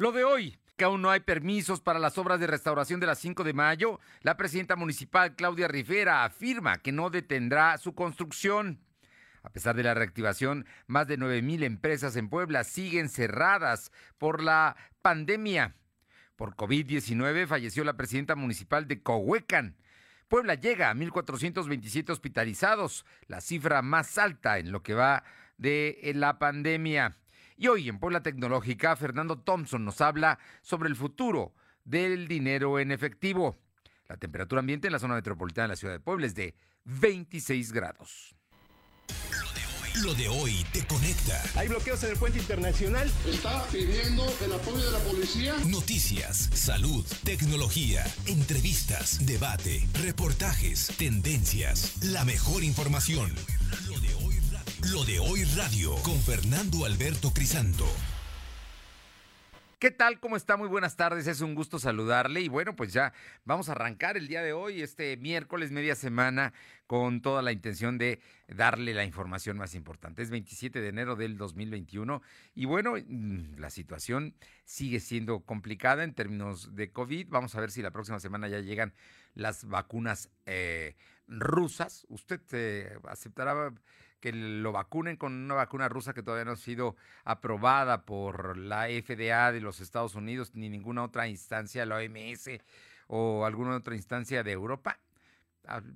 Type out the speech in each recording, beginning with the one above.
Lo de hoy, que aún no hay permisos para las obras de restauración de la 5 de mayo, la presidenta municipal Claudia Rivera afirma que no detendrá su construcción. A pesar de la reactivación, más de 9 mil empresas en Puebla siguen cerradas por la pandemia. Por COVID-19 falleció la presidenta municipal de Cohuecan. Puebla llega a 1.427 hospitalizados, la cifra más alta en lo que va de la pandemia. Y hoy en Puebla Tecnológica, Fernando Thompson nos habla sobre el futuro del dinero en efectivo. La temperatura ambiente en la zona metropolitana de la ciudad de Puebla es de 26 grados. Lo de hoy te conecta. Hay bloqueos en el puente internacional. Está pidiendo el apoyo de la policía. Noticias, salud, tecnología, entrevistas, debate, reportajes, tendencias, la mejor información. Lo de hoy radio con Fernando Alberto Crisanto. ¿Qué tal? ¿Cómo está? Muy buenas tardes. Es un gusto saludarle. Y bueno, pues ya vamos a arrancar el día de hoy, este miércoles, media semana, con toda la intención de darle la información más importante. Es 27 de enero del 2021. Y bueno, mm, la situación sigue siendo complicada en términos de COVID. Vamos a ver si la próxima semana ya llegan las vacunas eh, rusas. ¿Usted eh, aceptará que lo vacunen con una vacuna rusa que todavía no ha sido aprobada por la FDA de los Estados Unidos ni ninguna otra instancia, la OMS o alguna otra instancia de Europa.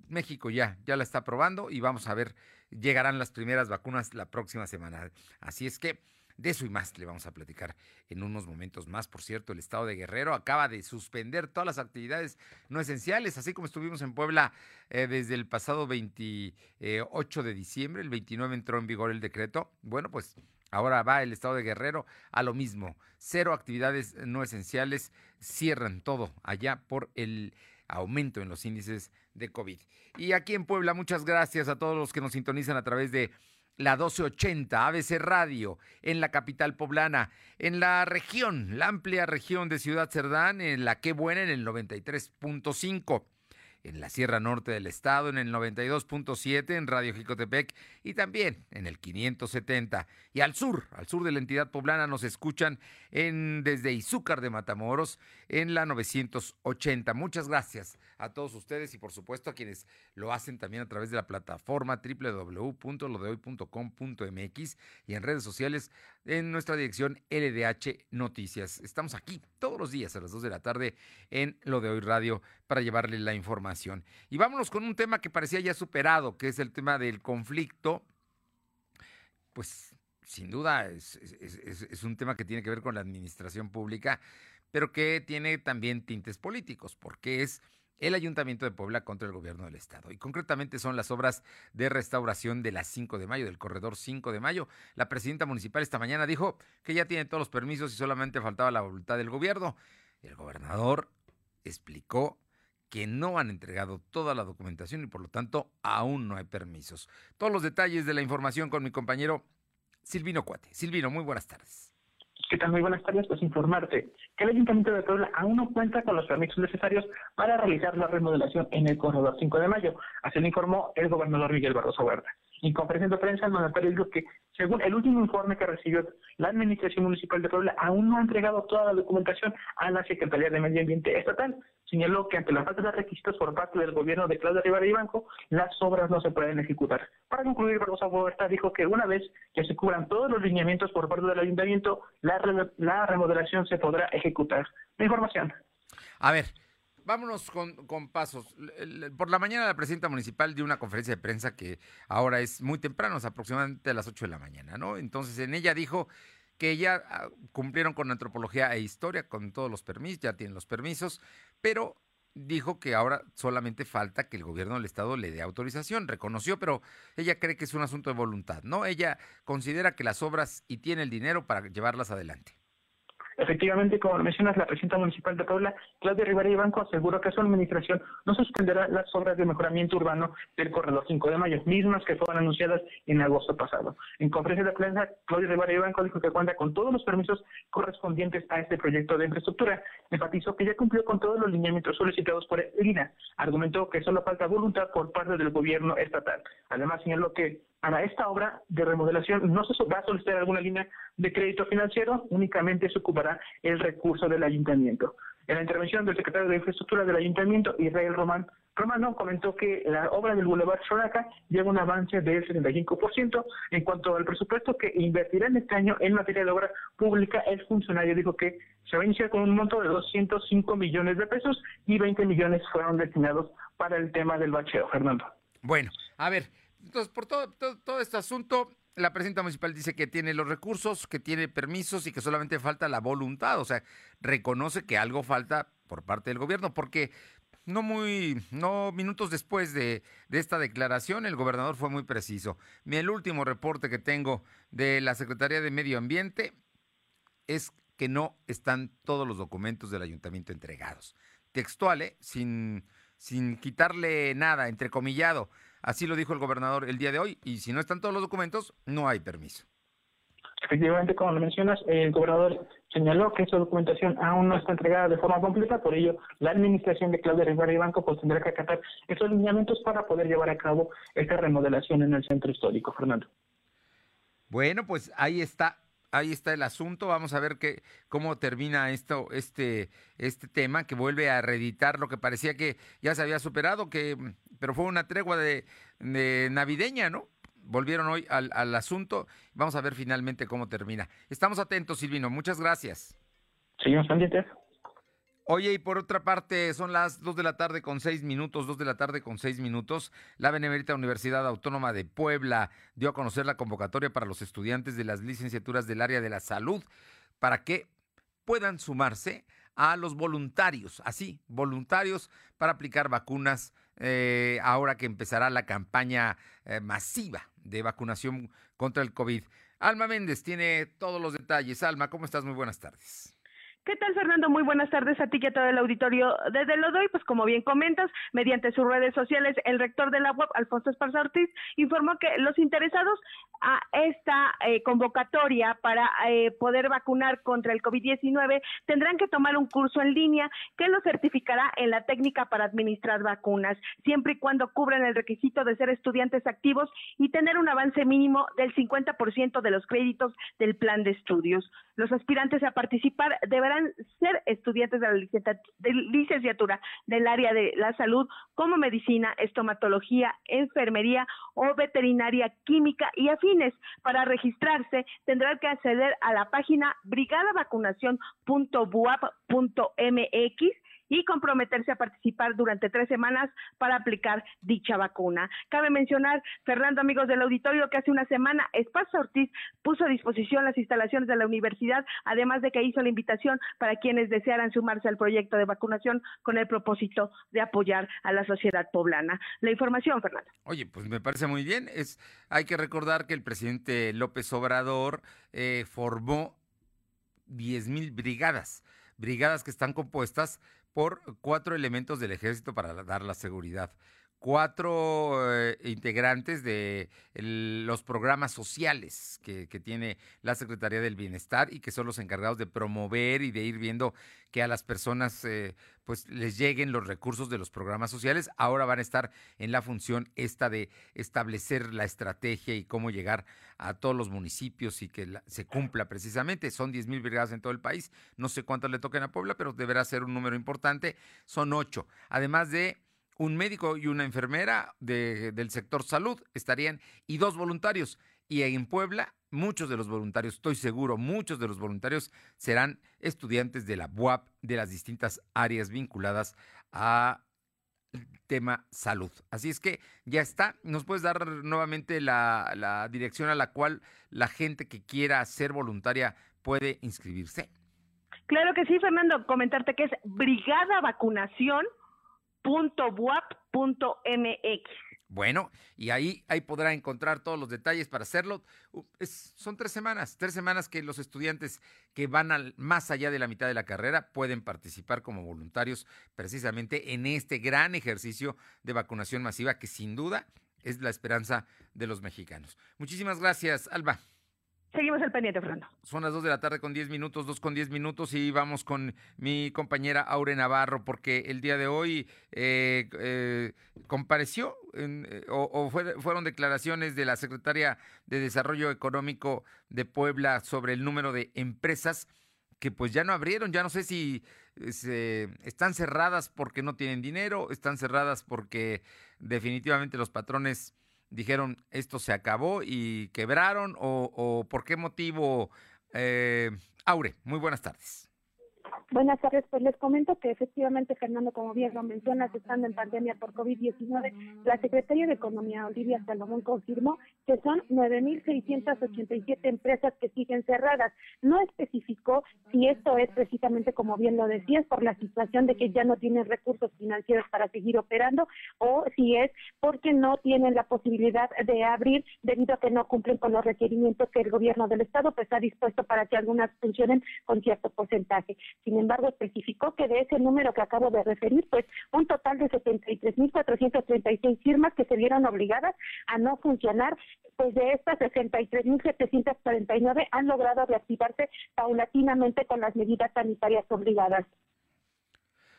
México ya, ya la está aprobando y vamos a ver, llegarán las primeras vacunas la próxima semana. Así es que de eso y más le vamos a platicar en unos momentos más. Por cierto, el estado de Guerrero acaba de suspender todas las actividades no esenciales, así como estuvimos en Puebla eh, desde el pasado 28 de diciembre, el 29 entró en vigor el decreto. Bueno, pues ahora va el estado de Guerrero a lo mismo. Cero actividades no esenciales, cierran todo allá por el aumento en los índices de COVID. Y aquí en Puebla, muchas gracias a todos los que nos sintonizan a través de la 1280 ABC Radio en la capital poblana, en la región, la amplia región de Ciudad Cerdán, en la que buena en el 93.5 en la Sierra Norte del Estado, en el 92.7 en Radio Jicotepec y también en el 570. Y al sur, al sur de la entidad poblana, nos escuchan en, desde Izúcar de Matamoros en la 980. Muchas gracias a todos ustedes y por supuesto a quienes lo hacen también a través de la plataforma www.lodehoy.com.mx y en redes sociales en nuestra dirección LDH Noticias. Estamos aquí todos los días a las 2 de la tarde en Lo de Hoy Radio para llevarle la información. Y vámonos con un tema que parecía ya superado, que es el tema del conflicto. Pues sin duda es, es un tema que tiene que ver con la administración pública, pero que tiene también tintes políticos, porque es el Ayuntamiento de Puebla contra el gobierno del Estado. Y concretamente son las obras de restauración de la 5 de mayo, del corredor 5 de mayo. La presidenta municipal esta mañana dijo que ya tiene todos los permisos y solamente faltaba la voluntad del gobierno. El gobernador explicó que no han entregado toda la documentación y por lo tanto aún no hay permisos. Todos los detalles de la información con mi compañero Silvino Cuate. Silvino, muy buenas tardes. ¿Qué tal? Muy buenas tardes. Pues informarte que el Ayuntamiento de Puebla aún no cuenta con los permisos necesarios para realizar la remodelación en el corredor 5 de mayo. Así lo informó el gobernador Miguel Barroso Huerta. En conferencia de prensa, el mandatario dijo que, según el último informe que recibió la Administración Municipal de Puebla, aún no ha entregado toda la documentación a la Secretaría de Medio Ambiente Estatal. Señaló que ante la falta de requisitos por parte del gobierno de Claudia Rivera y Banco, las obras no se pueden ejecutar. Para concluir, Barroso Huerta dijo que una vez que se cubran todos los lineamientos por parte del Ayuntamiento, la, la remodelación se podrá ejecutar. Información. A ver, Vámonos con, pasos. Por la mañana la presidenta municipal dio una conferencia de prensa que ahora es muy temprano, es aproximadamente a las 8 de la mañana, ¿no? Entonces en ella dijo que ya ah, cumplieron con antropología e historia, con todos los permisos, ya tienen los permisos, pero dijo que ahora solamente falta que el gobierno del estado le dé autorización, reconoció, pero ella cree que es un asunto de voluntad, ¿no? Ella considera que las obras y tiene el dinero para llevarlas adelante. Efectivamente, como mencionas, la presidenta municipal de Puebla, Claudia Rivera y Banco, aseguró que su administración no suspenderá las obras de mejoramiento urbano del corredor 5 de mayo, mismas que fueron anunciadas en agosto pasado. En conferencia de prensa, Claudia Rivera y Banco dijo que cuenta con todos los permisos correspondientes a este proyecto de infraestructura. Enfatizó que ya cumplió con todos los lineamientos solicitados por el INA. Argumentó que solo falta voluntad por parte del gobierno estatal. Además, señaló que Para esta obra de remodelación no se va a solicitar alguna línea de crédito financiero, únicamente se ocupará el recurso del ayuntamiento. En la intervención del secretario de Infraestructura del ayuntamiento, Israel Román Romano comentó que la obra del Boulevard Soraca lleva un avance del 75%. En cuanto al presupuesto que invertirá en este año en materia de obra pública, el funcionario dijo que se va a iniciar con un monto de 205 millones de pesos y 20 millones fueron destinados para el tema del bacheo. Fernando. Bueno, a ver, entonces por todo, todo, este asunto, la presidenta municipal dice que tiene los recursos, que tiene permisos y que solamente falta la voluntad. O sea, reconoce que algo falta por parte del gobierno, porque no muy, no minutos después de, de, esta declaración, el gobernador fue muy preciso. El último reporte que tengo de la Secretaría de Medio Ambiente es que no están todos los documentos del ayuntamiento entregados. Textual, ¿eh? sin, sin quitarle nada, entrecomillado. Así lo dijo el gobernador el día de hoy. Y si no están todos los documentos, no hay permiso. Efectivamente, como lo mencionas, el gobernador señaló que esa documentación aún no está entregada de forma completa, por ello la administración de Claudia Rivera y Banco pues tendrá que acatar esos lineamientos para poder llevar a cabo esta remodelación en el centro histórico, Fernando. Bueno, pues ahí está, ahí está el asunto. Vamos a ver qué, cómo termina esto, este, este tema que vuelve a reeditar lo que parecía que ya se había superado, que, pero fue una tregua de, de navideña, ¿no? volvieron hoy al, asunto. Vamos a ver finalmente cómo termina. Estamos atentos, Silvino. Muchas gracias. Señor pendientes. Oye, y por otra parte, son las dos de la tarde con seis minutos, dos de la tarde con seis minutos. La Benemérita Universidad Autónoma de Puebla dio a conocer la convocatoria para los estudiantes de las licenciaturas del área de la salud para que puedan sumarse a los voluntarios, así, voluntarios para aplicar vacunas eh, ahora que empezará la campaña eh, masiva de vacunación contra el COVID. Alma Méndez tiene todos los detalles. Alma, ¿cómo estás? Muy buenas tardes. ¿Qué tal, Fernando? Muy buenas tardes a ti y a todo el auditorio. Desde lo doy, pues como bien comentas, mediante sus redes sociales, el rector de la web, Alfonso Esparza Ortiz, informó que los interesados a esta eh, convocatoria para eh, poder vacunar contra el COVID-19 tendrán que tomar un curso en línea que los certificará en la técnica para administrar vacunas, siempre y cuando cubran el requisito de ser estudiantes activos y tener un avance mínimo del 50% de los créditos del plan de estudios. Los aspirantes a participar deberán ser estudiantes de la licenciatura del área de la salud como medicina, estomatología, enfermería o veterinaria química y afines. Para registrarse tendrán que acceder a la página brigadavacunación.buap.mx y comprometerse a participar durante tres semanas para aplicar dicha vacuna. Cabe mencionar, Fernando, amigos del auditorio, que hace una semana Espacio Ortiz puso a disposición las instalaciones de la universidad, además de que hizo la invitación para quienes desearan sumarse al proyecto de vacunación con el propósito de apoyar a la sociedad poblana. La información, Fernando. Oye, pues me parece muy bien. Es, hay que recordar que el presidente López Obrador eh, formó 10 mil brigadas, brigadas que están compuestas por cuatro elementos del ejército para dar la seguridad cuatro eh, integrantes de los programas sociales que, tiene la Secretaría del Bienestar y que son los encargados de promover y de ir viendo que a las personas eh, pues les lleguen los recursos de los programas sociales. Ahora van a estar en la función esta de establecer la estrategia y cómo llegar a todos los municipios y que se cumpla precisamente. Son 10 mil brigadas en todo el país. No sé cuántas le toquen a Puebla, pero deberá ser un número importante. Son ocho. Además de un médico y una enfermera de, del sector salud estarían y dos voluntarios. Y en Puebla, muchos de los voluntarios, estoy seguro, muchos de los voluntarios serán estudiantes de la BUAP de las distintas áreas vinculadas a tema salud. Así es que ya está. ¿Nos puedes dar nuevamente la, la dirección a la cual la gente que quiera ser voluntaria puede inscribirse? Claro que sí, Fernando. Comentarte que es Brigada Vacunación .buap.mx. Bueno, y ahí, ahí podrá encontrar todos los detalles para hacerlo. Son tres semanas, tres semanas que los estudiantes que van al, más allá de la mitad de la carrera pueden participar como voluntarios precisamente en este gran ejercicio de vacunación masiva que sin duda es la esperanza de los mexicanos. Muchísimas gracias, Alba. Seguimos el pendiente, Fernando. Son las 2 de la tarde con 10 minutos, 2 con 10 minutos y vamos con mi compañera Aure Navarro porque el día de hoy eh, eh, compareció eh, o, fueron declaraciones de la secretaria de Desarrollo Económico de Puebla sobre el número de empresas que pues ya no abrieron, ya no sé si están cerradas porque no tienen dinero, están cerradas porque definitivamente los patrones dijeron esto se acabó y quebraron o, por qué motivo? Eh, Aure, muy buenas tardes. Buenas tardes, pues les comento que efectivamente, Fernando, como bien lo mencionas, estando en pandemia por COVID-19, la Secretaría de Economía, Olivia Salomón, confirmó que son 9.687 empresas que siguen cerradas. No especificó si esto es precisamente, como bien lo decías, por la situación de que ya no tienen recursos financieros para seguir operando o si es porque no tienen la posibilidad de abrir debido a que no cumplen con los requerimientos que el gobierno del Estado pues, ha dispuesto para que algunas funcionen con cierto porcentaje. Sin embargo, especificó que de ese número que acabo de referir, pues un total de 73.436 firmas que se vieron obligadas a no funcionar, pues de estas 63.749 han logrado reactivarse paulatinamente con las medidas sanitarias obligadas.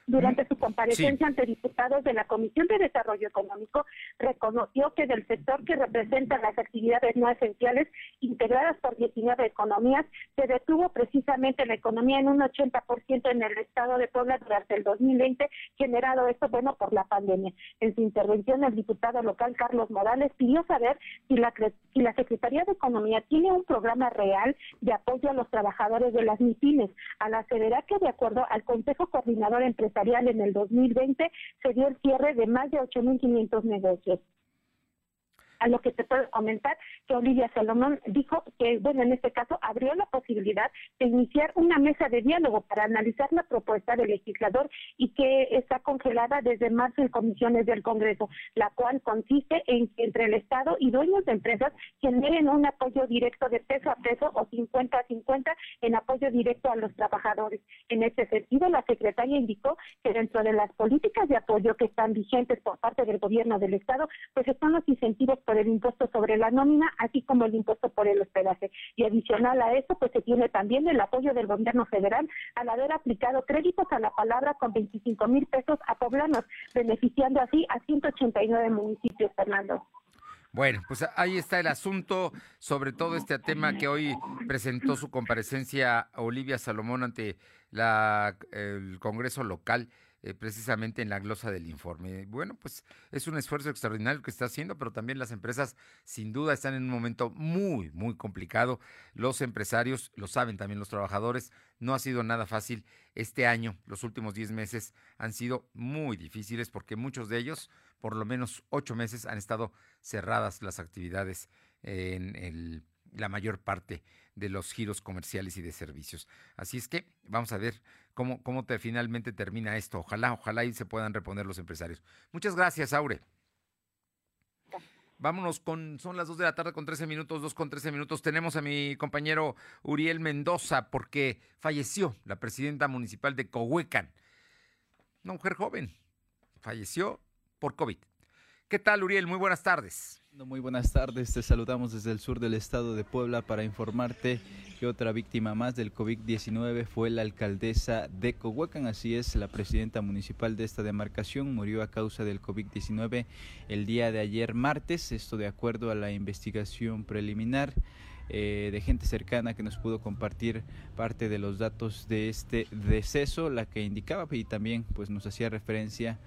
Durante su comparecencia ante diputados de la Comisión de Desarrollo Económico, reconoció que del sector que representa las actividades no esenciales integradas por 19 economías, se detuvo precisamente la economía en un 80% en el estado de Puebla durante el 2020, generado esto, bueno, por la pandemia. En su intervención, el diputado local Carlos Morales pidió saber si la, si la Secretaría de Economía tiene un programa real de apoyo a los trabajadores de las MIPINES, al aseverar que de acuerdo al Consejo Coordinador Empresarial en el 2020 se dio el cierre de más de 8.500 negocios a lo que te puedo comentar que Olivia Salomón dijo que, bueno, en este caso abrió la posibilidad de iniciar una mesa de diálogo para analizar la propuesta del legislador y que está congelada desde marzo en comisiones del Congreso, la cual consiste en que entre el Estado y dueños de empresas generen un apoyo directo de peso a peso o 50 a 50 en apoyo directo a los trabajadores. En ese sentido, la secretaria indicó que dentro de las políticas de apoyo que están vigentes por parte del gobierno del Estado, pues están los incentivos por el impuesto sobre la nómina, así como el impuesto por el hospedaje. Y adicional a eso, pues se tiene también el apoyo del gobierno federal al haber aplicado créditos a la palabra con 25 mil pesos a poblanos, beneficiando así a 189 municipios, Fernando. Bueno, pues ahí está el asunto sobre todo este tema que hoy presentó su comparecencia Olivia Salomón ante la, el Congreso local eh, precisamente en la glosa del informe. Bueno, pues es un esfuerzo extraordinario que está haciendo, pero también las empresas sin duda están en un momento muy, muy complicado. Los empresarios, lo saben también los trabajadores, no ha sido nada fácil. Este año, los últimos 10 meses han sido muy difíciles porque muchos de ellos, por lo menos ocho meses, han estado cerradas las actividades en la mayor parte de los giros comerciales y de servicios. Así es que vamos a ver cómo, cómo te, finalmente termina esto. Ojalá, ojalá y se puedan reponer los empresarios. Muchas gracias, Aure. Vámonos con, son las 2 de la tarde con 13 minutos, 2 con 13 minutos. Tenemos a mi compañero Uriel Mendoza porque falleció la presidenta municipal de Cohuecan. Una mujer joven. Falleció por COVID. ¿Qué tal, Uriel? Muy buenas tardes. Muy buenas tardes, te saludamos desde el sur del estado de Puebla para informarte que otra víctima más del COVID-19 fue la alcaldesa de Cohuacán, así es, la presidenta municipal de esta demarcación murió a causa del COVID-19 el día de ayer martes, esto de acuerdo a la investigación preliminar. Eh, de gente cercana que nos pudo compartir parte de los datos de este deceso, la que indicaba y también pues nos hacía referencia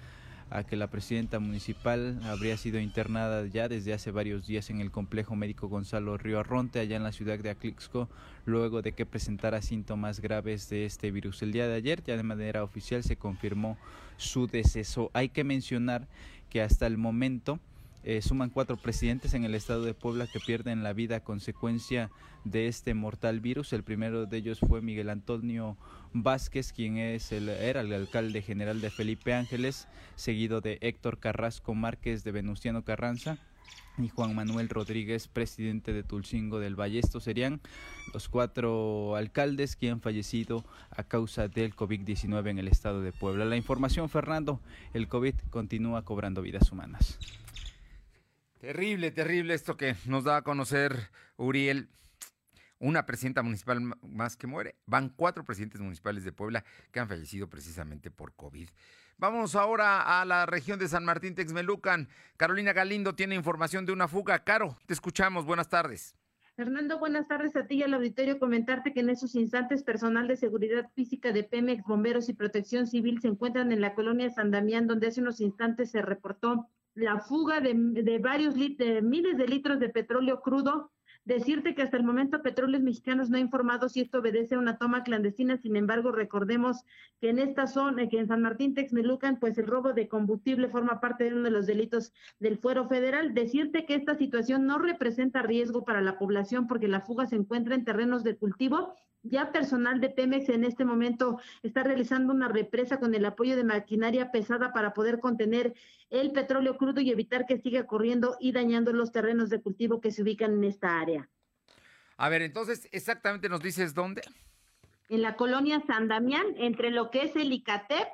a que la presidenta municipal habría sido internada ya desde hace varios días en el complejo médico Gonzalo Río Arronte, allá en la ciudad de Aclixco, luego de que presentara síntomas graves de este virus. El día de ayer, ya de manera oficial, se confirmó su deceso. Hay que mencionar que hasta el momento eh, suman cuatro presidentes en el estado de Puebla que pierden la vida a consecuencia de este mortal virus. El primero de ellos fue Miguel Antonio Vázquez, quien es el, era el alcalde general de Felipe Ángeles, seguido de Héctor Carrasco Márquez de Venustiano Carranza y Juan Manuel Rodríguez, presidente de Tulcingo del Valle. Estos serían los cuatro alcaldes que han fallecido a causa del COVID-19 en el estado de Puebla. La información, Fernando, el COVID continúa cobrando vidas humanas. Terrible, terrible esto que nos da a conocer Uriel. una presidenta municipal más que muere. Van cuatro presidentes municipales de Puebla que han fallecido precisamente por COVID. Vamos ahora a la región de San Martín Texmelucan. Carolina Galindo tiene información de una fuga. Caro, te escuchamos. Buenas tardes. Fernando, buenas tardes a ti y al auditorio. Comentarte que en esos instantes personal de seguridad física de Pemex, bomberos y protección civil se encuentran en la colonia San Damián, donde hace unos instantes se reportó la fuga de, de varios de miles de litros de petróleo crudo Decirte que hasta el momento Petróleos Mexicanos no ha informado si esto obedece a una toma clandestina, sin embargo, recordemos que en esta zona, que en San Martín Texmelucan, pues el robo de combustible forma parte de uno de los delitos del fuero federal. Decirte que esta situación no representa riesgo para la población porque la fuga se encuentra en terrenos de cultivo ya personal de Pemex en este momento está realizando una represa con el apoyo de maquinaria pesada para poder contener el petróleo crudo y evitar que siga corriendo y dañando los terrenos de cultivo que se ubican en esta área. A ver, entonces, exactamente nos dices dónde. En la colonia San Damián, entre lo que es el ICATEP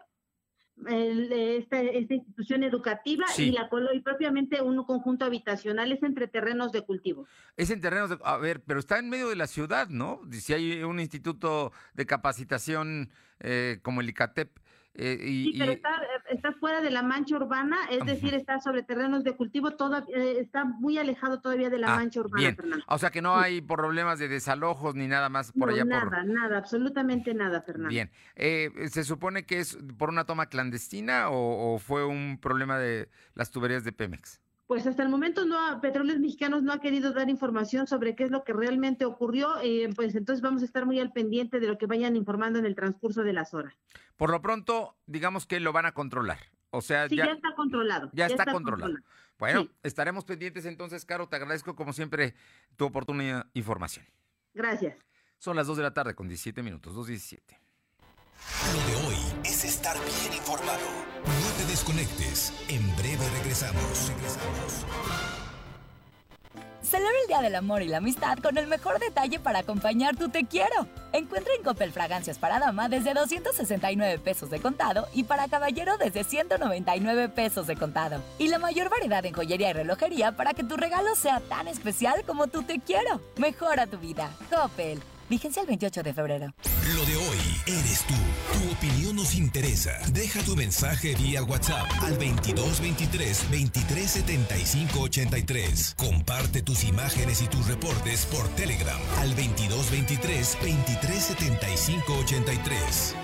esta, esta, institución educativa y la y propiamente un conjunto habitacional es entre terrenos de cultivo. Es en terrenos de, a ver, pero está en medio de la ciudad, ¿no? Si hay un instituto de capacitación eh, como el ICATEP, eh, y, sí, pero está, está, fuera de la mancha urbana, es decir, está sobre terrenos de cultivo, eh, está muy alejado todavía de la ah, mancha urbana, Fernando. O sea que no hay problemas de desalojos ni nada más por allá. Nada, nada, absolutamente nada, Fernando. Bien, eh, ¿se supone que es por una toma clandestina o fue un problema de las tuberías de Pemex? Pues hasta el momento no, Petróleos Mexicanos no ha querido dar información sobre qué es lo que realmente ocurrió, eh, pues entonces vamos a estar muy al pendiente de lo que vayan informando en el transcurso de las horas. Por lo pronto, digamos que lo van a controlar. O sea, ya, está controlado. Ya, está, controlado. Bueno, estaremos pendientes entonces, Caro. Te agradezco como siempre tu oportuna información. Gracias. Son las 2 de la tarde con 17 minutos, 2.17. Lo de hoy es estar bien informado. No te desconectes. En breve regresamos. Regresamos. Celebra el Día del Amor y la Amistad con el mejor detalle para acompañar tu te quiero. Encuentra en Coppel fragancias para dama desde 269 pesos de contado y para caballero desde 199 pesos de contado. Y la mayor variedad en joyería y relojería para que tu regalo sea tan especial como tu te quiero. Mejora tu vida. Coppel. Vigencia el 28 de febrero. Lo de hoy eres tú. Tu opinión nos interesa. Deja tu mensaje vía WhatsApp al 2223 2375 83. Comparte tus imágenes y tus reportes por Telegram al 2223 2375 83.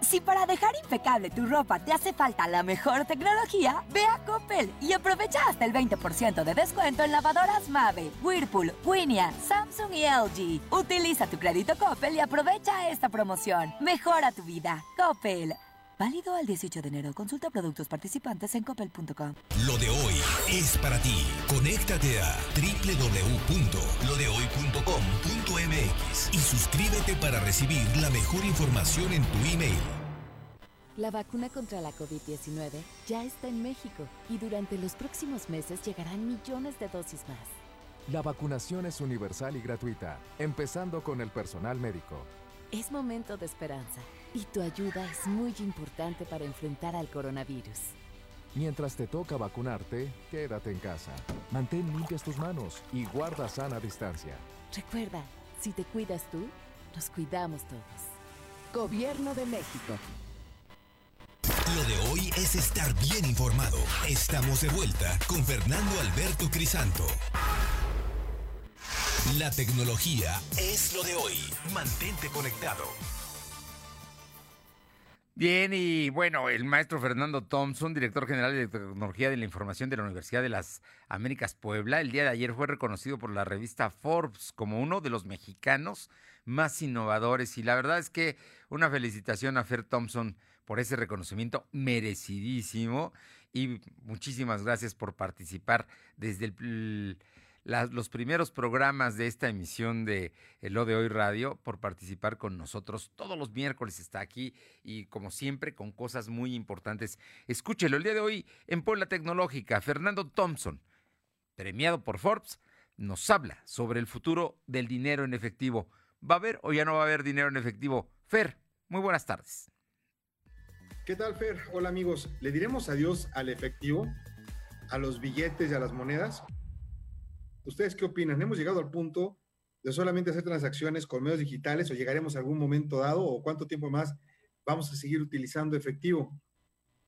Si para dejar impecable tu ropa te hace falta la mejor tecnología, ve a Coppel y aprovecha hasta el 20% de descuento en lavadoras Mave, Whirlpool, Winia, Samsung y LG. Utiliza tu crédito Coppel y aprovecha esta promoción. Mejora tu vida. Coppel. Válido al 18 de enero. Consulta productos participantes en coppel.com. Lo de hoy es para ti. Conéctate a www.lodehoy.com.mx y suscríbete para recibir la mejor información en tu email. La vacuna contra la COVID-19 ya está en México y durante los próximos meses llegarán millones de dosis más. La vacunación es universal y gratuita, empezando con el personal médico. Es momento de esperanza y tu ayuda es muy importante para enfrentar al coronavirus. Mientras te toca vacunarte, quédate en casa. Mantén limpias tus manos y guarda sana distancia. Recuerda, si te cuidas tú, nos cuidamos todos. Gobierno de México. Lo de hoy es estar bien informado. Estamos de vuelta con Fernando Alberto Crisanto. La tecnología es lo de hoy. Mantente conectado. Bien, y bueno, el maestro Fernando Thompson, director general de Tecnología de la Información de la Universidad de las Américas Puebla, el día de ayer fue reconocido por la revista Forbes como uno de los mexicanos más innovadores. Y la verdad es que una felicitación a Fer Thompson por ese reconocimiento merecidísimo y muchísimas gracias por participar desde los primeros programas de esta emisión de Lo de Hoy Radio por participar con nosotros. Todos los miércoles está aquí y como siempre con cosas muy importantes. Escúchelo, el día de hoy en Puebla Tecnológica, Fernando Thompson, premiado por Forbes, nos habla sobre el futuro del dinero en efectivo. ¿Va a haber o ya no va a haber dinero en efectivo? Fer, muy buenas tardes. ¿Qué tal, Fer? Hola amigos. ¿Le diremos adiós al efectivo, a los billetes y a las monedas? ¿Ustedes qué opinan? ¿Hemos llegado al punto de solamente hacer transacciones con medios digitales o llegaremos a algún momento dado o cuánto tiempo más vamos a seguir utilizando efectivo?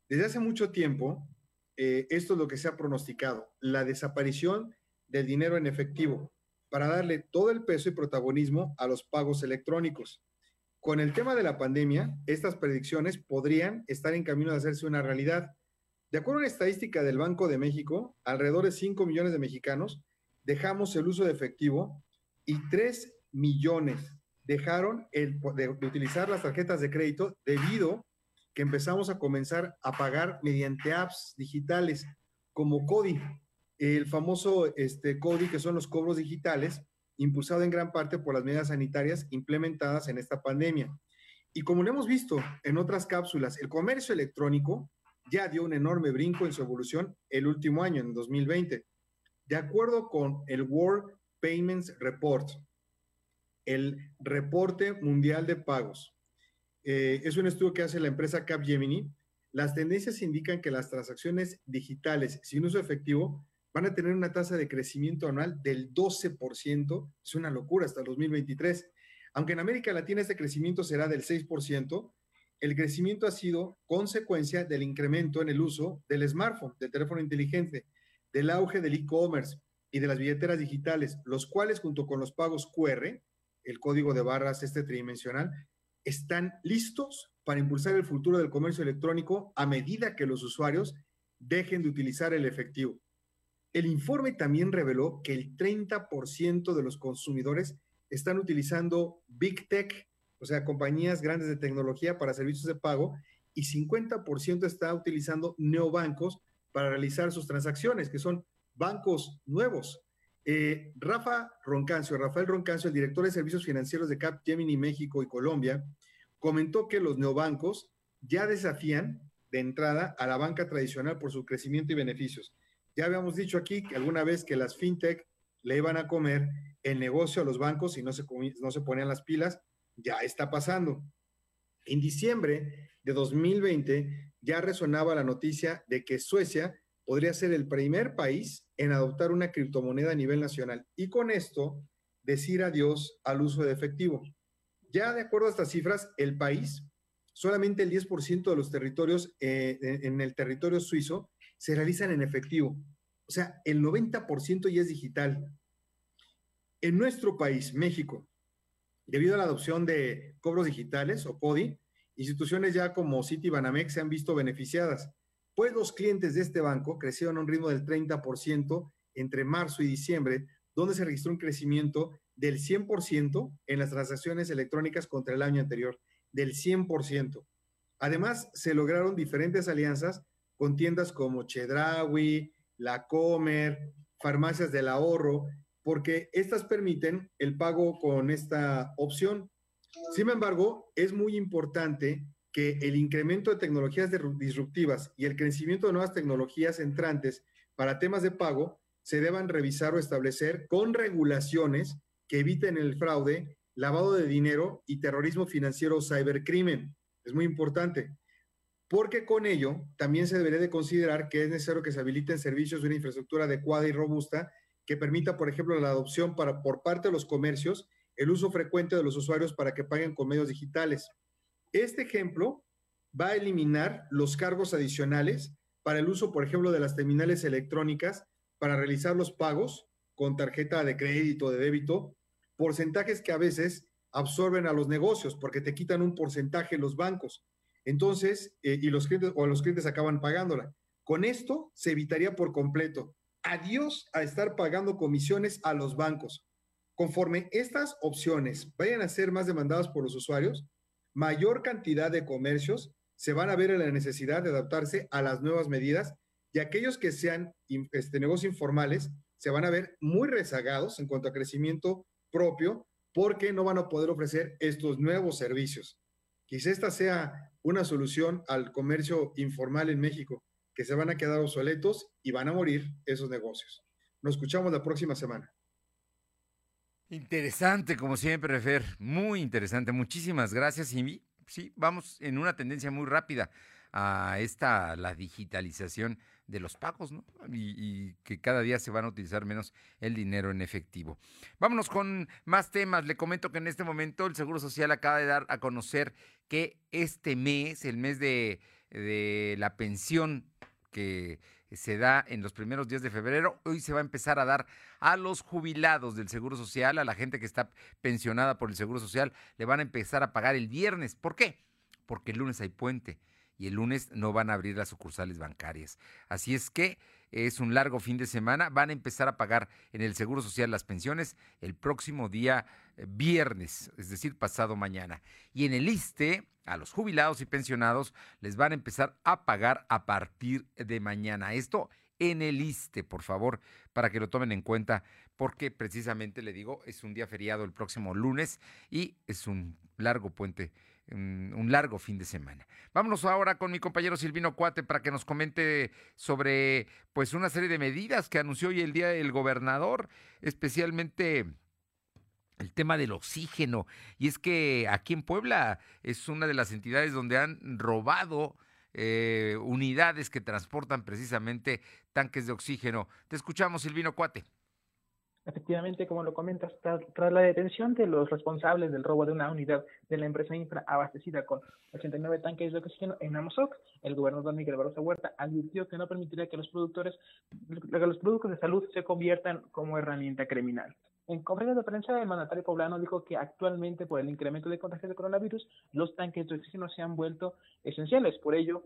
Desde hace mucho tiempo, eh, esto es lo que se ha pronosticado, la desaparición del dinero en efectivo para darle todo el peso y protagonismo a los pagos electrónicos. Con el tema de la pandemia, estas predicciones podrían estar en camino de hacerse una realidad. De acuerdo a una estadística del Banco de México, alrededor de 5 millones de mexicanos dejamos el uso de efectivo y 3 millones dejaron el, de, utilizar las tarjetas de crédito debido que empezamos a comenzar a pagar mediante apps digitales como CODI, el famoso este, CODI que son los cobros digitales, impulsado en gran parte por las medidas sanitarias implementadas en esta pandemia. Y como lo hemos visto en otras cápsulas, el comercio electrónico ya dio un enorme brinco en su evolución el último año, en 2020. De acuerdo con el World Payments Report, el reporte mundial de pagos, eh, es un estudio que hace la empresa Capgemini. Las tendencias indican que las transacciones digitales sin uso efectivo van a tener una tasa de crecimiento anual del 12%, es una locura hasta el 2023. Aunque en América Latina este crecimiento será del 6%, el crecimiento ha sido consecuencia del incremento en el uso del smartphone, del teléfono inteligente, del auge del e-commerce y de las billeteras digitales, los cuales junto con los pagos QR, el código de barras este tridimensional, están listos para impulsar el futuro del comercio electrónico a medida que los usuarios dejen de utilizar el efectivo. El informe también reveló que el 30% de los consumidores están utilizando Big Tech, o sea, compañías grandes de tecnología para servicios de pago, y 50% está utilizando neobancos para realizar sus transacciones, que son bancos nuevos. Eh, Rafa Roncancio, Rafael Roncancio, el director de servicios financieros de Capgemini México y Colombia, comentó que los neobancos ya desafían de entrada a la banca tradicional por su crecimiento y beneficios. Ya habíamos dicho aquí que alguna vez que las fintech le iban a comer el negocio a los bancos y no se, no se ponían las pilas, ya está pasando. En diciembre de 2020 ya resonaba la noticia de que Suecia podría ser el primer país en adoptar una criptomoneda a nivel nacional y con esto decir adiós al uso de efectivo. Ya de acuerdo a estas cifras, el país, solamente el 10% de los territorios eh, en el territorio suizo se realizan en efectivo. O sea, el 90% ya es digital. En nuestro país, México, debido a la adopción de cobros digitales o CODI, instituciones ya como Citibanamex se han visto beneficiadas, pues los clientes de este banco crecieron a un ritmo del 30% entre marzo y diciembre, donde se registró un crecimiento del 100% en las transacciones electrónicas contra el año anterior, del 100%. Además, se lograron diferentes alianzas con tiendas como Chedraui, La Comer, farmacias del ahorro, porque estas permiten el pago con esta opción. Sin embargo, es muy importante que el incremento de tecnologías disruptivas y el crecimiento de nuevas tecnologías entrantes para temas de pago se deban revisar o establecer con regulaciones que eviten el fraude, lavado de dinero y terrorismo financiero o cybercrimen. Es muy importante porque con ello también se debería de considerar que es necesario que se habiliten servicios de una infraestructura adecuada y robusta que permita, por ejemplo, la adopción para, por parte de los comercios, el uso frecuente de los usuarios para que paguen con medios digitales. Este ejemplo va a eliminar los cargos adicionales para el uso, por ejemplo, de las terminales electrónicas para realizar los pagos con tarjeta de crédito, de débito, porcentajes que a veces absorben a los negocios porque te quitan un porcentaje los bancos. Entonces, eh, y los clientes o los clientes acaban pagándola. Con esto se evitaría por completo. Adiós a estar pagando comisiones a los bancos. Conforme estas opciones vayan a ser más demandadas por los usuarios, mayor cantidad de comercios se van a ver en la necesidad de adaptarse a las nuevas medidas y aquellos que sean este, negocios informales se van a ver muy rezagados en cuanto a crecimiento propio porque no van a poder ofrecer estos nuevos servicios. Quizá esta sea una solución al comercio informal en México, que se van a quedar obsoletos y van a morir esos negocios. Nos escuchamos la próxima semana. Interesante, como siempre, Fer. Muy interesante. Muchísimas gracias. Y sí, vamos en una tendencia muy rápida a esta, la digitalización de los pagos, ¿no? Y, que cada día se van a utilizar menos el dinero en efectivo. Vámonos con más temas. Le comento que en este momento el Seguro Social acaba de dar a conocer que este mes, el mes de, de la pensión que se da en los primeros días de febrero. Hoy se va a empezar a dar a los jubilados del Seguro Social, a la gente que está pensionada por el Seguro Social, le van a empezar a pagar el viernes. ¿Por qué? Porque el lunes hay puente y el lunes no van a abrir las sucursales bancarias. Así es que es un largo fin de semana. Van a empezar a pagar en el Seguro Social las pensiones el próximo día eh, viernes, es decir, pasado mañana. Y en el ISTE, a los jubilados y pensionados les van a empezar a pagar a partir de mañana. Esto en el ISTE, por favor, para que lo tomen en cuenta, porque precisamente le digo, es un día feriado el próximo lunes y es un largo puente un largo fin de semana. Vámonos ahora con mi compañero Silvino Cuate para que nos comente sobre pues una serie de medidas que anunció hoy el día el gobernador, especialmente el tema del oxígeno. Y es que aquí en Puebla es una de las entidades donde han robado eh, unidades que transportan precisamente tanques de oxígeno. Te escuchamos, Silvino Cuate. Efectivamente, como lo comentas, tras, la detención de los responsables del robo de una unidad de la empresa Infra abastecida con 89 tanques de oxígeno en Amozoc, el gobernador Miguel Barroso Huerta advirtió que no permitiría que los productores, que los productos de salud se conviertan como herramienta criminal. En conferencia de prensa, el mandatario poblano dijo que actualmente, por el incremento de contagios de coronavirus, los tanques de oxígeno se han vuelto esenciales. Por ello,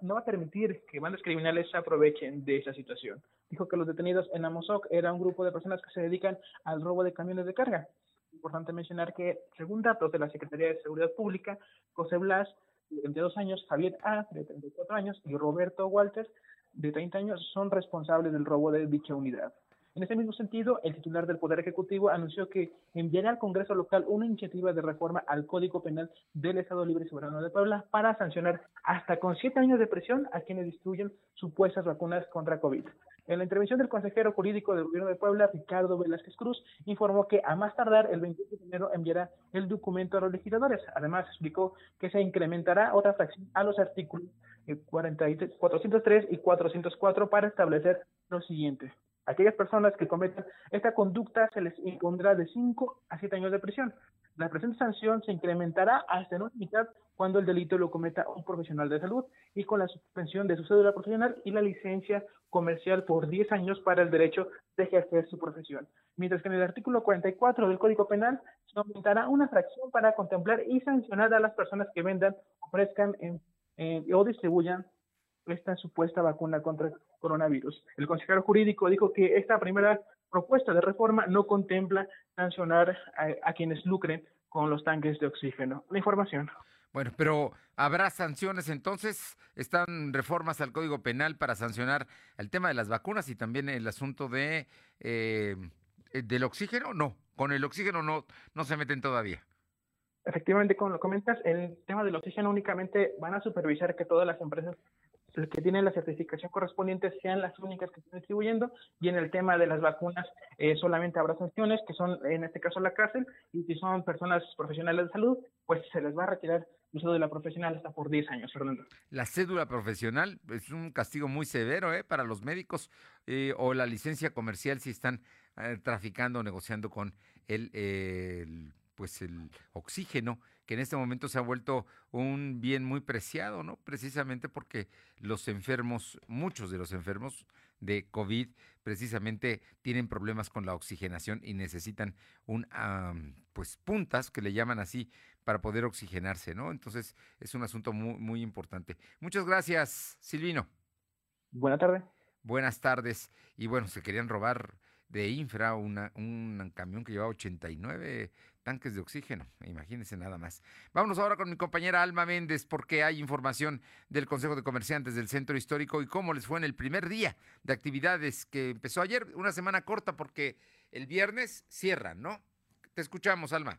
no va a permitir que bandas criminales se aprovechen de esa situación. Dijo que los detenidos en Amozoc era un grupo de personas que se dedican al robo de camiones de carga. Importante mencionar que, según datos de la Secretaría de Seguridad Pública, José Blas, de 22 años, Javier A., de 34 años, y Roberto Walters, de 30 años, son responsables del robo de dicha unidad. En ese mismo sentido, el titular del Poder Ejecutivo anunció que enviará al Congreso local una iniciativa de reforma al Código Penal del Estado Libre y Soberano de Puebla para sancionar hasta con siete años de prisión a quienes distribuyen supuestas vacunas contra COVID. En la intervención del consejero jurídico del Gobierno de Puebla, Ricardo Velázquez Cruz, informó que a más tardar el 28 de enero enviará el documento a los legisladores. Además, explicó que se incrementará otra fracción a los artículos 403 y 404 para establecer lo siguiente aquellas personas que cometan esta conducta se les impondrá de 5 a 7 años de prisión. La presente sanción se incrementará hasta en mitad cuando el delito lo cometa un profesional de salud y con la suspensión de su cédula profesional y la licencia comercial por 10 años para el derecho de ejercer su profesión. Mientras que en el artículo 44 del Código Penal se aumentará una fracción para contemplar y sancionar a las personas que vendan, ofrezcan o distribuyan esta supuesta vacuna contra coronavirus. El consejero jurídico dijo que esta primera propuesta de reforma no contempla sancionar a, quienes lucren con los tanques de oxígeno. La información. Bueno, pero ¿habrá sanciones entonces? ¿Están reformas al Código Penal para sancionar el tema de las vacunas y también el asunto de eh, del oxígeno? No, con el oxígeno no, no se meten todavía. Efectivamente, como lo comentas, el tema del oxígeno únicamente van a supervisar que todas las empresas que tienen la certificación correspondiente sean las únicas que están distribuyendo y en el tema de las vacunas eh, solamente habrá sanciones que son en este caso la cárcel y si son personas profesionales de salud pues se les va a retirar la profesional hasta por 10 años, Fernando. La cédula profesional es un castigo muy severo ¿eh? para los médicos eh, o la licencia comercial si están eh, traficando o negociando con el, pues el oxígeno que en este momento se ha vuelto un bien muy preciado, ¿no? Precisamente porque los enfermos, muchos de los enfermos de COVID, precisamente tienen problemas con la oxigenación y necesitan un, pues puntas, que le llaman así, para poder oxigenarse, ¿no? Entonces es un asunto muy, muy importante. Muchas gracias, Silvino. Buenas tardes. Buenas tardes. Y bueno, se querían robar de infra una, un camión que llevaba 89 tanques de oxígeno, imagínense nada más. Vámonos ahora con mi compañera Alma Méndez porque hay información del Consejo de Comerciantes del Centro Histórico y cómo les fue en el primer día de actividades que empezó ayer, una semana corta porque el viernes cierran, ¿no? Te escuchamos, Alma.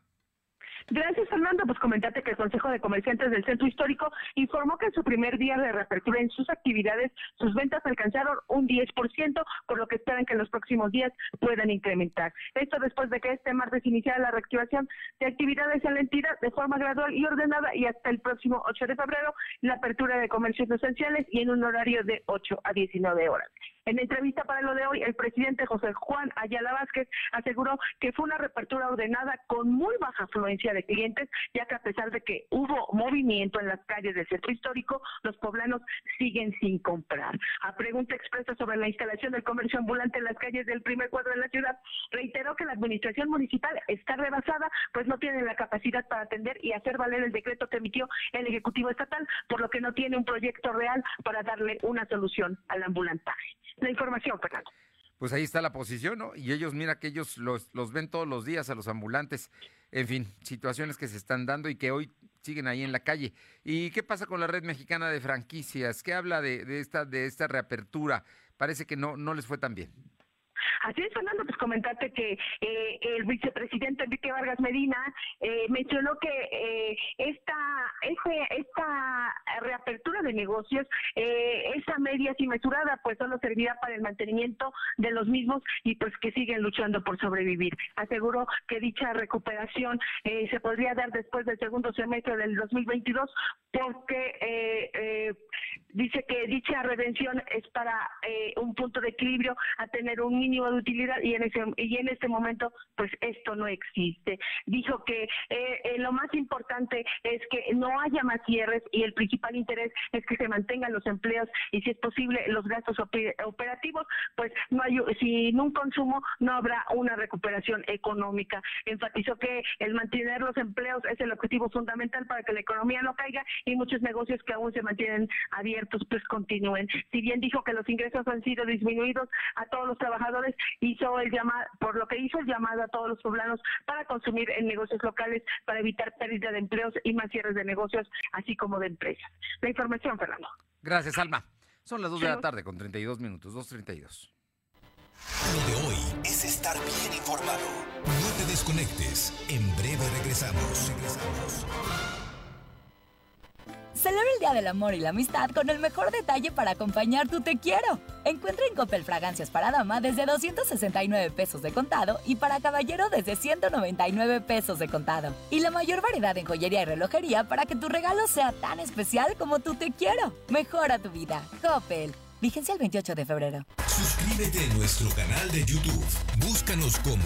Gracias, Fernando. Pues comentarte que el Consejo de Comerciantes del Centro Histórico informó que en su primer día de reapertura en sus actividades, sus ventas alcanzaron un 10%, por lo que esperan que en los próximos días puedan incrementar. Esto después de que este martes iniciara la reactivación de actividades en la entidad de forma gradual y ordenada y hasta el próximo 8 de febrero la apertura de comercios esenciales y en un horario de 8 a 19 horas. En entrevista para lo de hoy, el presidente José Juan Ayala Vázquez aseguró que fue una reapertura ordenada con muy baja afluencia de clientes, ya que a pesar de que hubo movimiento en las calles del centro histórico, los poblanos siguen sin comprar. A pregunta expresa sobre la instalación del comercio ambulante en las calles del primer cuadro de la ciudad, reiteró que la administración municipal está rebasada, pues no tiene la capacidad para atender y hacer valer el decreto que emitió el Ejecutivo Estatal, por lo que no tiene un proyecto real para darle una solución al ambulantaje la información, Fernando. Pues ahí está la posición, ¿no? Y ellos, mira que ellos los, los ven todos los días a los ambulantes. En fin, situaciones que se están dando y que hoy siguen ahí en la calle. ¿Y qué pasa con la red mexicana de franquicias? ¿Qué habla de, de esta, de esta reapertura? Parece que no, no les fue tan bien. Así es, Fernando, pues comentarte que eh, el vicepresidente Enrique Vargas Medina eh, mencionó que eh, esta, esta reapertura de negocios, esa media y mesurada, pues solo servirá para el mantenimiento de los mismos y pues que siguen luchando por sobrevivir. Aseguró que dicha recuperación se podría dar después del segundo semestre del 2022 porque dice que dicha redención es para un punto de equilibrio a tener un mínimo de utilidad y en ese y en este momento pues esto no existe. Dijo que eh, eh, lo más importante es que no haya más cierres y el principal interés es que se mantengan los empleos y si es posible los gastos operativos, pues no hay sin un consumo no habrá una recuperación económica. Enfatizó que el mantener los empleos es el objetivo fundamental para que la economía no caiga y muchos negocios que aún se mantienen abiertos pues continúen. Si bien dijo que los ingresos han sido disminuidos a todos los trabajadores, hizo el llamado, por lo que hizo el llamado a todos los poblanos para consumir en negocios locales para evitar pérdida de empleos y más cierres de negocios, así como de empresas. La información, Fernando. Gracias, Alma. Son las 2 de la tarde con 32 minutos, 2.32. Lo de hoy es estar bien informado. No te desconectes. En breve regresamos. Regresamos. Celebra el Día del Amor y la Amistad con el mejor detalle para acompañar tu te quiero. Encuentra en Coppel fragancias para dama desde 269 pesos de contado y para caballero desde 199 pesos de contado. Y la mayor variedad en joyería y relojería para que tu regalo sea tan especial como tu te quiero. Mejora tu vida. Coppel. Vigencia el 28 de febrero. Suscríbete a nuestro canal de YouTube. Búscanos como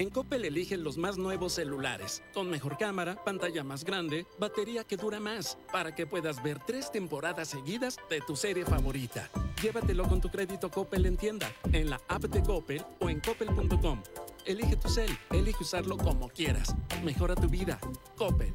En Coppel eligen los más nuevos celulares, con mejor cámara, pantalla más grande, batería que dura más, para que puedas ver tres temporadas seguidas de tu serie favorita. Llévatelo con tu crédito Coppel en tienda, en la app de Coppel o en coppel.com. Elige tu cel, elige usarlo como quieras. Mejora tu vida. Coppel.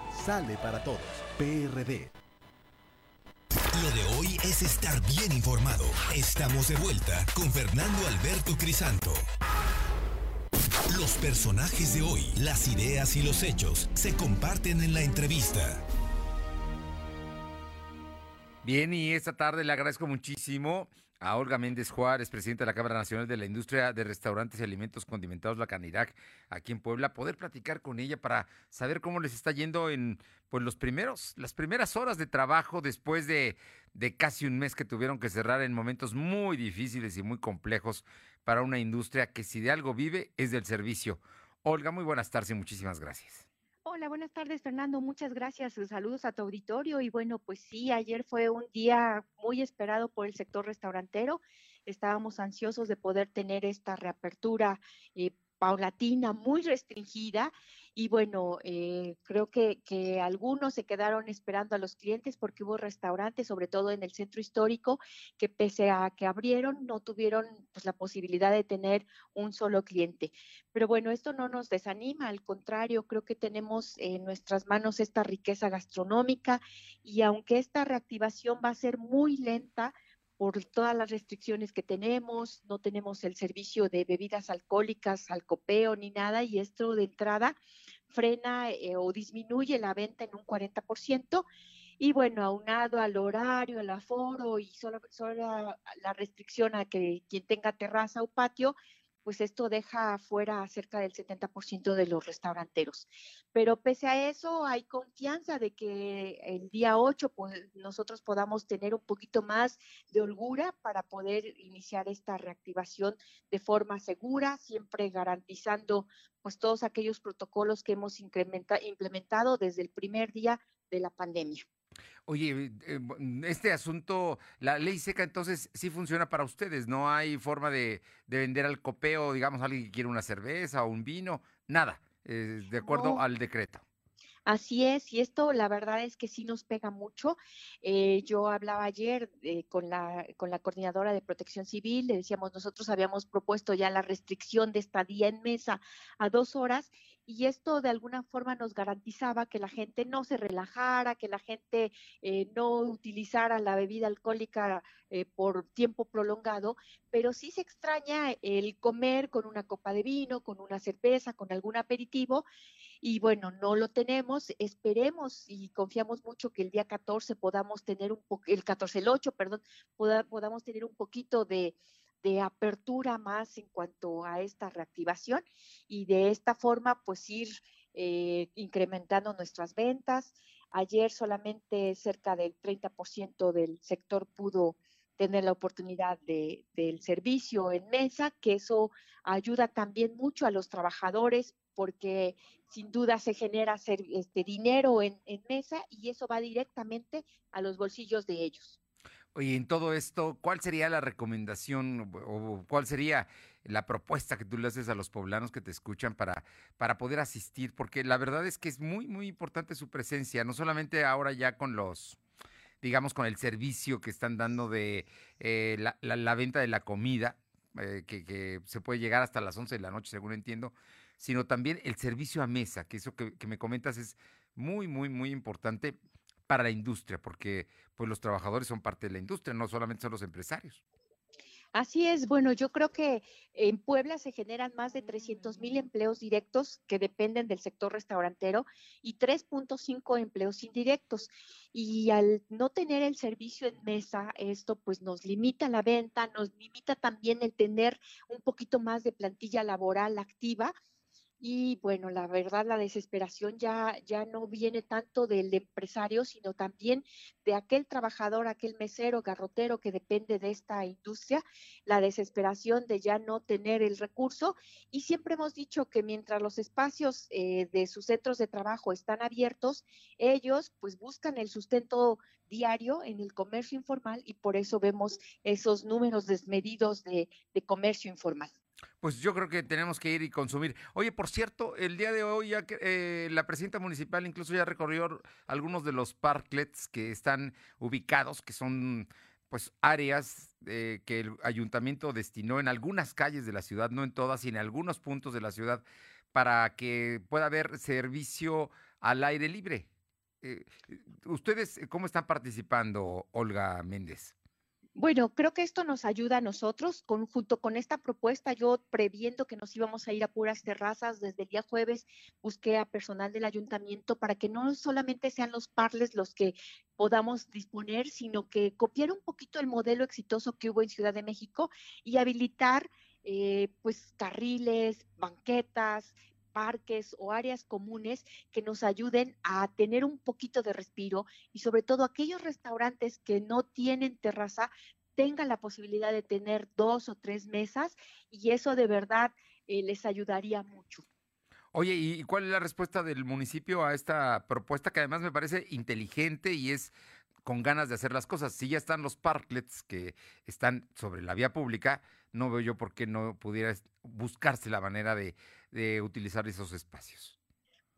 sale para todos. PRD. Lo de hoy es estar bien informado. Estamos de vuelta con Fernando Alberto Crisanto. Los personajes de hoy, las ideas y los hechos se comparten en la entrevista. Bien, y esta tarde le agradezco muchísimo a Olga Méndez Juárez, presidenta de la Cámara Nacional de la Industria de Restaurantes y Alimentos Condimentados, la Canirac, aquí en Puebla, poder platicar con ella para saber cómo les está yendo en pues los primeros, las primeras horas de trabajo después de, de casi un mes que tuvieron que cerrar en momentos muy difíciles y muy complejos para una industria que si de algo vive es del servicio. Olga, muy buenas tardes y muchísimas gracias. Hola, buenas tardes, Fernando. Muchas gracias. Saludos a tu auditorio. Y bueno, pues sí, ayer fue un día muy esperado por el sector restaurantero. Estábamos ansiosos de poder tener esta reapertura eh, paulatina, muy restringida. Y bueno, eh, creo que, algunos se quedaron esperando a los clientes porque hubo restaurantes, sobre todo en el centro histórico, que pese a que abrieron, no tuvieron pues, la posibilidad de tener un solo cliente. Pero bueno, esto no nos desanima, al contrario, creo que tenemos en nuestras manos esta riqueza gastronómica y aunque esta reactivación va a ser muy lenta, por todas las restricciones que tenemos, no tenemos el servicio de bebidas alcohólicas, alcopeo ni nada, y esto de entrada frena eh, o disminuye la venta en un 40%. Y bueno, aunado al horario, al aforo y solo, solo la restricción a que quien tenga terraza o patio, pues esto deja fuera cerca del 70% de los restauranteros. Pero pese a eso, hay confianza de que el día 8 pues, nosotros podamos tener un poquito más de holgura para poder iniciar esta reactivación de forma segura, siempre garantizando pues todos aquellos protocolos que hemos implementado desde el primer día de la pandemia. Oye, eh, mm, este asunto, la ley seca entonces sí funciona para ustedes, no hay forma de, de vender al copeo, digamos, alguien que quiere una cerveza o un vino, nada, eh, de acuerdo No. al decreto. Así es, y esto la verdad es que sí nos pega mucho. Eh, yo hablaba ayer eh, con, la, con la coordinadora de protección civil, le decíamos, nosotros habíamos propuesto ya la restricción de estadía en mesa a dos horas y esto de alguna forma nos garantizaba que la gente no se relajara, que la gente eh, no utilizara la bebida alcohólica eh, por tiempo prolongado, pero sí se extraña el comer con una copa de vino, con una cerveza, con algún aperitivo y bueno, no lo tenemos, esperemos y confiamos mucho que el día 14 podamos tener un el 14, el 8, perdón, poda- podamos tener un poquito de, de apertura más en cuanto a esta reactivación y de esta forma pues ir eh, incrementando nuestras ventas. Ayer solamente cerca del 30% del sector pudo tener la oportunidad de, del servicio en mesa, que eso ayuda también mucho a los trabajadores porque sin duda se genera este dinero en mesa y eso va directamente a los bolsillos de ellos. Oye, en todo esto, ¿cuál sería la recomendación o cuál sería la propuesta que tú le haces a los poblanos que te escuchan para, para poder asistir? Porque la verdad es que es muy, muy importante su presencia, no solamente ahora ya con los, digamos, con el servicio que están dando de eh, la, venta de la comida, eh, que, se puede llegar hasta las 11 de la noche, según entiendo, sino también el servicio a mesa, que eso que me comentas es muy, muy, muy importante para la industria, porque pues los trabajadores son parte de la industria, no solamente son los empresarios. Así es, bueno, yo creo que en Puebla se generan más de 300 mil empleos directos que dependen del sector restaurantero y 3.5 empleos indirectos. Y al no tener el servicio en mesa, esto pues nos limita la venta, nos limita también el tener un poquito más de plantilla laboral activa. Y bueno, la verdad, la desesperación ya, ya no viene tanto del empresario, sino también de aquel trabajador, aquel mesero, garrotero que depende de esta industria, la desesperación de ya no tener el recurso. Y siempre hemos dicho que mientras los espacios eh, de sus centros de trabajo están abiertos, ellos pues buscan el sustento diario en el comercio informal y por eso vemos esos números desmedidos de, de comercio informal. Pues yo creo que tenemos que ir y consumir. Oye, por cierto, el día de hoy ya eh, la presidenta municipal incluso ya recorrió algunos de los parklets que están ubicados, que son pues áreas eh, que el ayuntamiento destinó en algunas calles de la ciudad, no en todas, sino en algunos puntos de la ciudad, para que pueda haber servicio al aire libre. eh, ¿Ustedes cómo están participando, Olga Méndez? Bueno, creo que esto nos ayuda a nosotros, con, junto con esta propuesta, yo previendo que nos íbamos a ir a puras terrazas, desde el día jueves busqué a personal del ayuntamiento para que no solamente sean los parles los que podamos disponer, sino que copiar un poquito el modelo exitoso que hubo en Ciudad de México y habilitar eh, pues carriles, banquetas, parques o áreas comunes que nos ayuden a tener un poquito de respiro y sobre todo aquellos restaurantes que no tienen terraza tengan la posibilidad de tener dos o tres mesas y eso de verdad eh, les ayudaría mucho. Oye, ¿y cuál es la respuesta del municipio a esta propuesta que además me parece inteligente y es con ganas de hacer las cosas? Si ya están los parklets que están sobre la vía pública, no veo yo por qué no pudiera buscarse la manera de, de utilizar esos espacios.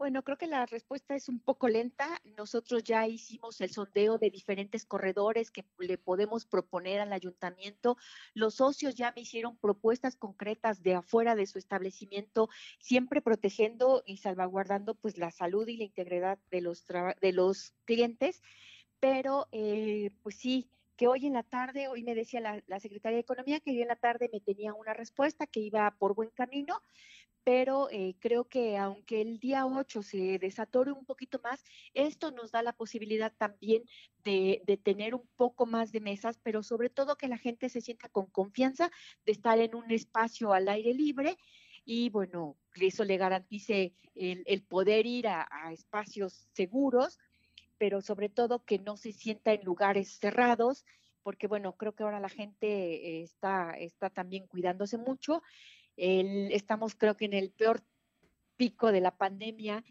Bueno, creo que la respuesta es un poco lenta. Nosotros ya hicimos el sondeo de diferentes corredores que le podemos proponer al ayuntamiento. Los socios ya me hicieron propuestas concretas de afuera de su establecimiento, siempre protegiendo y salvaguardando pues la salud y la integridad de los de los clientes. Pero eh, pues sí, que hoy en la tarde, hoy me decía la, la secretaria de Economía que hoy en la tarde me tenía una respuesta que iba por buen camino, pero eh, creo que aunque el día 8 se desatore un poquito más, esto nos da la posibilidad también de, de, tener un poco más de mesas, pero sobre todo que la gente se sienta con confianza de estar en un espacio al aire libre y bueno, que eso le garantice el, el poder ir a, a espacios seguros pero sobre todo que no se sienta en lugares cerrados, porque bueno, creo que ahora la gente está, está también cuidándose mucho. El, estamos creo que en el peor pico de la pandemia.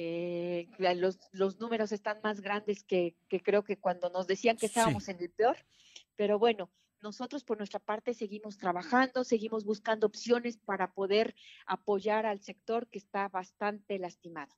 Eh, los, los, números están más grandes que, que, creo que cuando nos decían que estábamos sí. en el peor, pero bueno, nosotros por nuestra parte seguimos trabajando, seguimos buscando opciones para poder apoyar al sector que está bastante lastimado.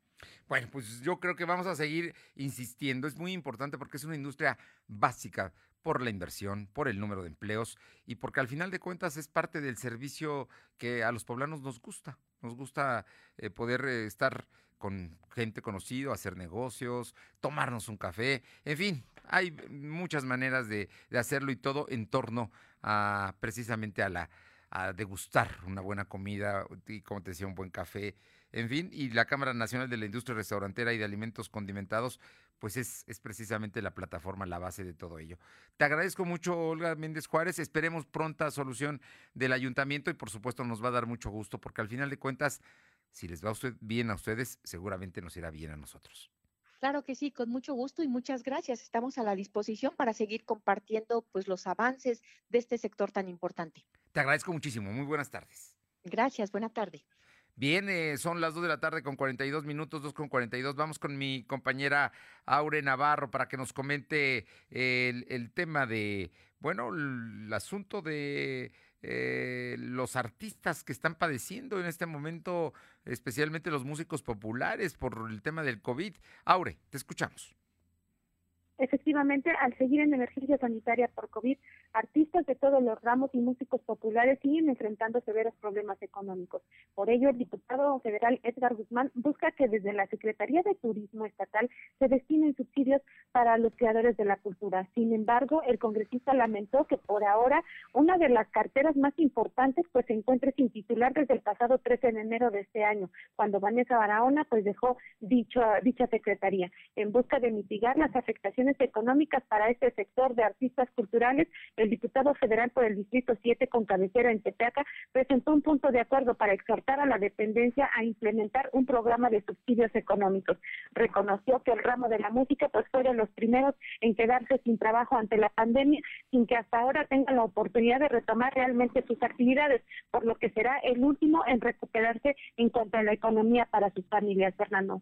Bueno, pues yo creo que vamos a seguir insistiendo. Es muy importante porque es una industria básica por la inversión, por el número de empleos y porque al final de cuentas es parte del servicio que a los poblanos nos gusta. Nos gusta eh, poder eh, estar con gente conocida, hacer negocios, tomarnos un café, en fin, hay muchas maneras de, hacerlo y todo en torno a precisamente a la a degustar una buena comida y como te decía un buen café en fin, y la Cámara Nacional de la Industria Restaurantera y de Alimentos Condimentados, pues es, es, precisamente la plataforma, la base de todo ello. Te agradezco mucho, Olga Méndez Juárez. Esperemos pronta solución del ayuntamiento y por supuesto nos va a dar mucho gusto porque al final de cuentas, si les va usted bien a ustedes, seguramente nos irá bien a nosotros. Claro que sí, con mucho gusto y muchas gracias. Estamos a la disposición para seguir compartiendo pues los avances de este sector tan importante. Te agradezco muchísimo. Muy buenas tardes. Gracias, buena tarde. Bien, son las 2 de la tarde con 42 minutos, 2 con 42. Vamos con mi compañera Aure Navarro para que nos comente el, el tema de, bueno, el asunto de eh, los artistas que están padeciendo en este momento, especialmente los músicos populares por el tema del COVID. Aure, te escuchamos. Efectivamente, al seguir en emergencia sanitaria por COVID, artistas de todos los ramos y músicos populares siguen enfrentando severos problemas económicos. Por ello, el diputado federal Edgar Guzmán busca que desde la Secretaría de Turismo Estatal se destinen subsidios para los creadores de la cultura. Sin embargo, el congresista lamentó que por ahora una de las carteras más importantes pues se encuentra sin titular desde el pasado 13 de enero de este año, cuando Vanessa Barahona pues dejó dicho, dicha secretaría en busca de mitigar las afectaciones económicas para este sector de artistas culturales, el diputado federal por el Distrito 7 con cabecera en Tepeaca presentó un punto de acuerdo para exhortar a la dependencia a implementar un programa de subsidios económicos. Reconoció que el ramo de la música pues fue de los primeros en quedarse sin trabajo ante la pandemia, sin que hasta ahora tengan la oportunidad de retomar realmente sus actividades, por lo que será el último en recuperarse en cuanto a la economía para sus familias, Fernando.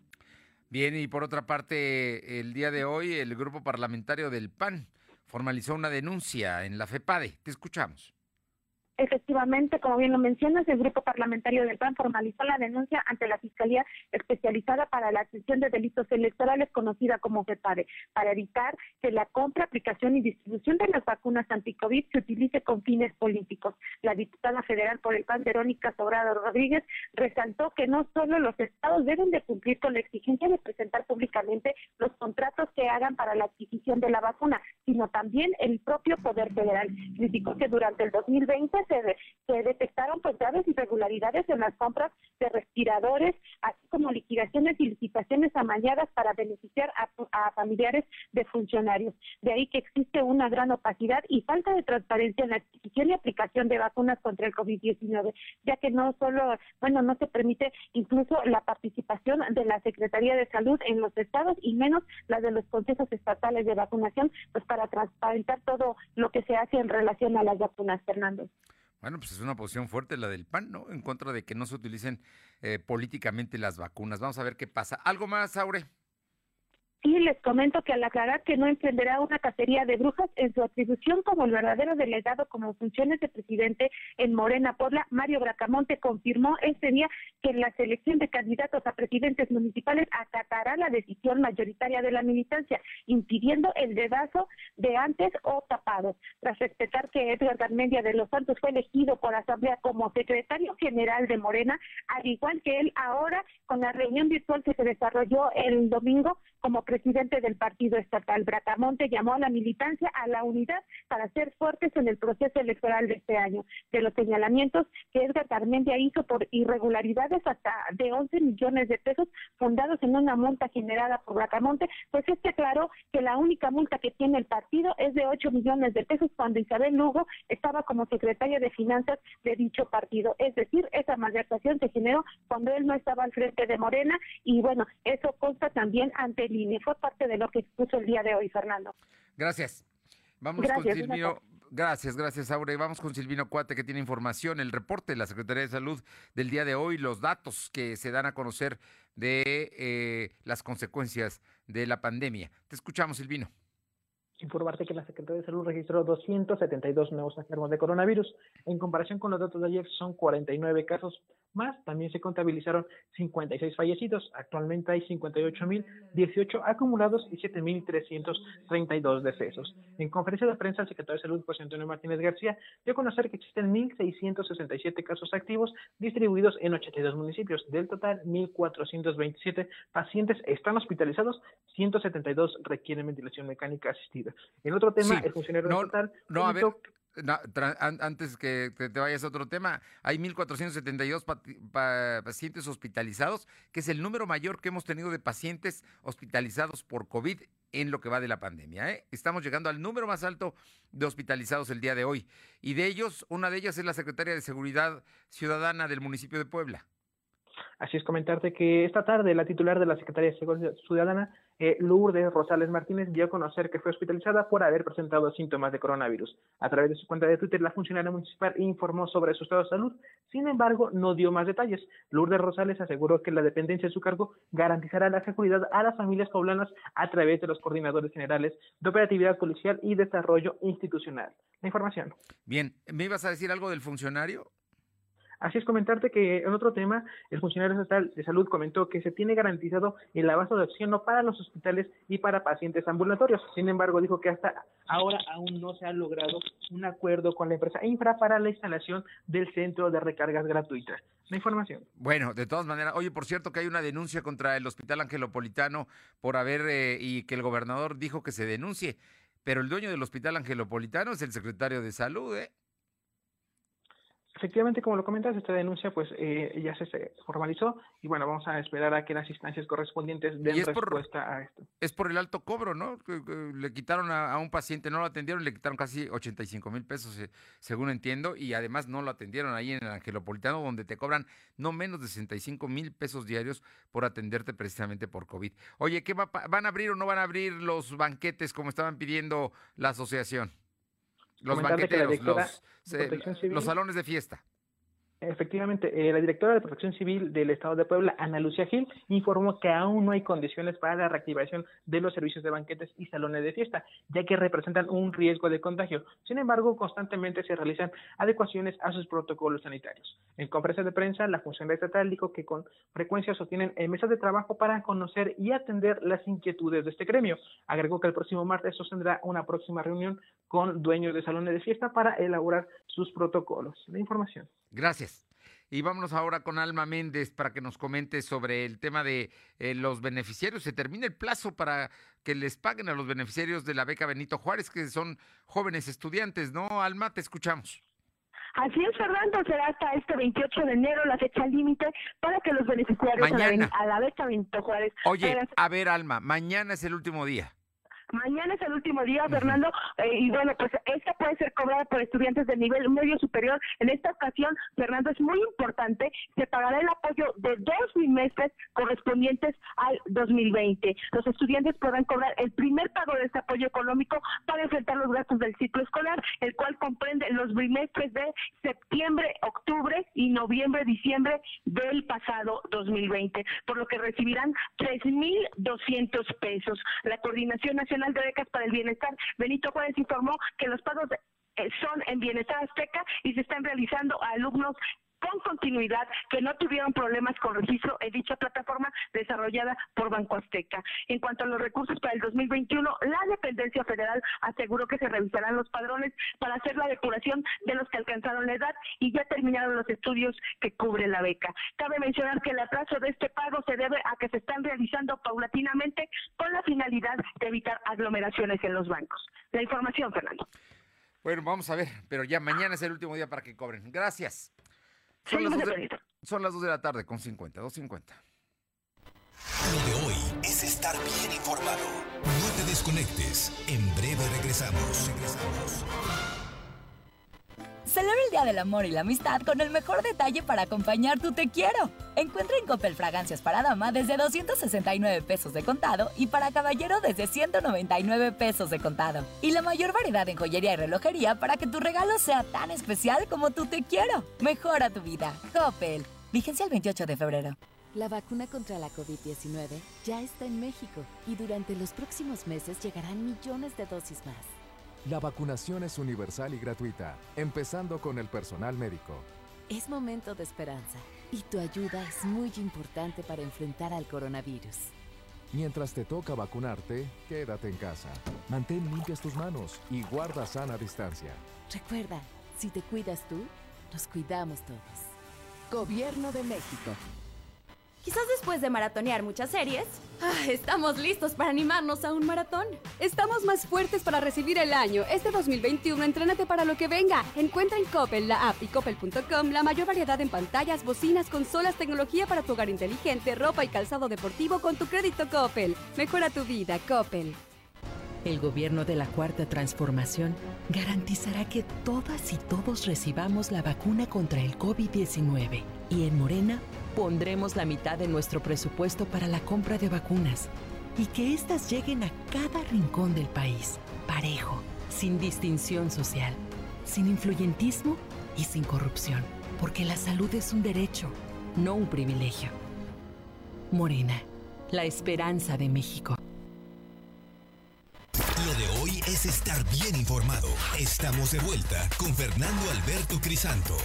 Bien, y por otra parte, el día de hoy el grupo parlamentario del PAN formalizó una denuncia en la FEPADE. Te escuchamos. Efectivamente, como bien lo mencionas, el grupo parlamentario del PAN formalizó la denuncia ante la Fiscalía Especializada para la Atención de Delitos Electorales, conocida como FEPARE, para evitar que la compra, aplicación y distribución de las vacunas anti-COVID se utilice con fines políticos. La diputada federal por el PAN, Verónica Sobrado Rodríguez, resaltó que no solo los estados deben de cumplir con la exigencia de presentar públicamente los contratos que hagan para la adquisición de la vacuna, sino también el propio Poder Federal. Criticó que durante el 2020 se, detectaron pues graves irregularidades en las compras de respiradores, así como liquidaciones y licitaciones amañadas para beneficiar a, familiares de funcionarios. De ahí que existe una gran opacidad y falta de transparencia en la adquisición y aplicación de vacunas contra el COVID-19, ya que no solo, bueno, no se permite incluso la participación de la Secretaría de Salud en los estados y menos la de los consejos estatales de vacunación, pues para transparentar todo lo que se hace en relación a las vacunas, Fernando. Bueno, pues es una posición fuerte la del PAN, ¿no? En contra de que no se utilicen eh, políticamente las vacunas. Vamos a ver qué pasa. ¿Algo más, Aure? Sí, les comento que al aclarar que no emprenderá una cacería de brujas en su atribución como el verdadero delegado como funciones de presidente en Morena Puebla, Mario Bracamonte confirmó este día que la selección de candidatos a presidentes municipales acatará la decisión mayoritaria de la militancia, impidiendo el dedazo de antes o tapado. Tras respetar que Edgar Garmendia de los Santos fue elegido por asamblea como secretario general de Morena, al igual que él ahora con la reunión virtual que se desarrolló el domingo como presidente del partido estatal. Bracamonte llamó a la militancia a la unidad para ser fuertes en el proceso electoral de este año. De los señalamientos que Edgar Garmendia hizo por irregularidades hasta de 11 millones de pesos fundados en una multa generada por Bracamonte, pues este aclaró que la única multa que tiene el partido es de 8 millones de pesos cuando Isabel Lugo estaba como secretaria de finanzas de dicho partido. Es decir, esa malversación se generó cuando él no estaba al frente de Morena y bueno, eso consta también ante el Fue parte de lo que expuso el día de hoy, Fernando. Gracias. Vamos con Silvino. Gracias, gracias, Aure. Vamos con Silvino Cuate, que tiene información, el reporte de la Secretaría de Salud del día de hoy, los datos que se dan a conocer de eh, las consecuencias de la pandemia. Te escuchamos, Silvino informarte que la Secretaría de Salud registró 272 nuevos enfermos de coronavirus. En comparación con los datos de ayer, son 49 casos más. También se contabilizaron 56 fallecidos. Actualmente hay 58.018 acumulados y 7.332 decesos. En conferencia de prensa, el secretario de Salud, José Antonio Martínez García, dio a conocer que existen 1.667 casos activos distribuidos en 82 municipios. Del total, 1.427 pacientes están hospitalizados, 172 requieren ventilación mecánica asistida. En otro tema, el funcionario no, estatal... No, a ver, antes que te, vayas a otro tema, hay 1.472 pacientes hospitalizados, que es el número mayor que hemos tenido de pacientes hospitalizados por COVID en lo que va de la pandemia. ¿eh? Estamos llegando al número más alto de hospitalizados el día de hoy. Y de ellos, una de ellas es la secretaria de Seguridad Ciudadana del municipio de Puebla. Así es comentarte que esta tarde la titular de la Secretaría de Seguridad Ciudadana eh, Lourdes Rosales Martínez dio a conocer que fue hospitalizada por haber presentado síntomas de coronavirus. A través de su cuenta de Twitter, la funcionaria municipal informó sobre su estado de salud, sin embargo, no dio más detalles. Lourdes Rosales aseguró que la dependencia de su cargo garantizará la seguridad a las familias poblanas a través de los coordinadores generales de operatividad policial y desarrollo institucional. La información. Bien, ¿me ibas a decir algo del funcionario? Así es comentarte que en otro tema, el funcionario estatal de salud comentó que se tiene garantizado el abasto de oxígeno para los hospitales y para pacientes ambulatorios. Sin embargo, dijo que hasta ahora aún no se ha logrado un acuerdo con la empresa Infra para la instalación del centro de recargas gratuitas. La información. Bueno, de todas maneras, oye, por cierto que hay una denuncia contra el Hospital Angelopolitano por haber eh, y que el gobernador dijo que se denuncie, pero el dueño del Hospital Angelopolitano es el secretario de Salud, ¿eh? Efectivamente, como lo comentas, esta denuncia pues eh, ya se, formalizó y bueno, vamos a esperar a que las instancias correspondientes den respuesta a esto. Es por el alto cobro, ¿no? Le quitaron a, un paciente, no lo atendieron, le quitaron casi 85 mil pesos, eh, según entiendo, y además no lo atendieron ahí en el Angelopolitano, donde te cobran no menos de 65 mil pesos diarios por atenderte precisamente por COVID. Oye, ¿qué va, van a abrir o no van a abrir los banquetes como estaban pidiendo la asociación? Los banqueteros, los, los salones de fiesta. Efectivamente, eh, la directora de Protección Civil del Estado de Puebla, Ana Lucía Gil, informó que aún no hay condiciones para la reactivación de los servicios de banquetes y salones de fiesta, ya que representan un riesgo de contagio. Sin embargo, constantemente se realizan adecuaciones a sus protocolos sanitarios. En conferencia de prensa, la funcionaria estatal dijo que con frecuencia sostienen mesas de trabajo para conocer y atender las inquietudes de este gremio. Agregó que el próximo martes sostendrá una próxima reunión con dueños de salones de fiesta para elaborar sus protocolos. La información. Gracias. Y vámonos ahora con Alma Méndez para que nos comente sobre el tema de eh, los beneficiarios. Se termina el plazo para que les paguen a los beneficiarios de la beca Benito Juárez, que son jóvenes estudiantes, ¿no? Alma, te escuchamos. Así es, Fernando, será hasta este 28 de enero la fecha límite para que los beneficiarios a la, beca Benito Juárez. Oye, a ver, Alma, mañana es el último día. Mañana es el último día, Fernando, eh, y bueno, pues esta puede ser cobrada por estudiantes de nivel medio superior. En esta ocasión, Fernando, es muy importante, se pagará el apoyo de dos bimestres correspondientes al 2020. Los estudiantes podrán cobrar el primer pago de este apoyo económico para enfrentar los gastos del ciclo escolar, el cual comprende los bimestres de septiembre, octubre y noviembre, diciembre del pasado 2020, por lo que recibirán 3.200 pesos. La Coordinación Nacional de Becas para el Bienestar, Benito Juárez, informó que los pagos eh, son en Bienestar Azteca y se están realizando a alumnos con continuidad que no tuvieron problemas con registro en dicha plataforma desarrollada por Banco Azteca. En cuanto a los recursos para el 2021, la dependencia federal aseguró que se revisarán los padrones para hacer la depuración de los que alcanzaron la edad y ya terminaron los estudios que cubre la beca. Cabe mencionar que el atraso de este pago se debe a que se están realizando paulatinamente con la finalidad de evitar aglomeraciones en los bancos. La información, Fernando. Bueno, vamos a ver, pero ya mañana es el último día para que cobren. Gracias. Son, las, 2 de, son las de la tarde con 50, 2.50. Lo de hoy es estar bien informado. No te desconectes. En breve regresamos. Regresamos. Celebra el Día del Amor y la Amistad con el mejor detalle para acompañar tu te quiero. Encuentra en Coppel fragancias para dama desde 269 pesos de contado y para caballero desde 199 pesos de contado. Y la mayor variedad en joyería y relojería para que tu regalo sea tan especial como tu te quiero. Mejora tu vida. Coppel. Vigencia el 28 de febrero. La vacuna contra la COVID-19 ya está en México y durante los próximos meses llegarán millones de dosis más. La vacunación es universal y gratuita, empezando con el personal médico. Es momento de esperanza y tu ayuda es muy importante para enfrentar al coronavirus. Mientras te toca vacunarte, quédate en casa. Mantén limpias tus manos y guarda sana distancia. Recuerda, si te cuidas tú, nos cuidamos todos. Gobierno de México. Quizás después de maratonear muchas series, ah, estamos listos para animarnos a un maratón. Estamos más fuertes para recibir el año. Este 2021, entrénate para lo que venga. Encuentra en Coppel, la app y coppel.com la mayor variedad en pantallas, bocinas, consolas, tecnología para tu hogar inteligente, ropa y calzado deportivo con tu crédito Coppel. Mejora tu vida, Coppel. El gobierno de la Cuarta Transformación garantizará que todas y todos recibamos la vacuna contra el COVID-19. Y en Morena Pondremos la mitad de nuestro presupuesto para la compra de vacunas y que éstas lleguen a cada rincón del país, parejo, sin distinción social, sin influyentismo y sin corrupción, porque la salud es un derecho, no un privilegio. Morena, la esperanza de México. Lo de hoy es estar bien informado. Estamos de vuelta con Fernando Alberto Crisanto.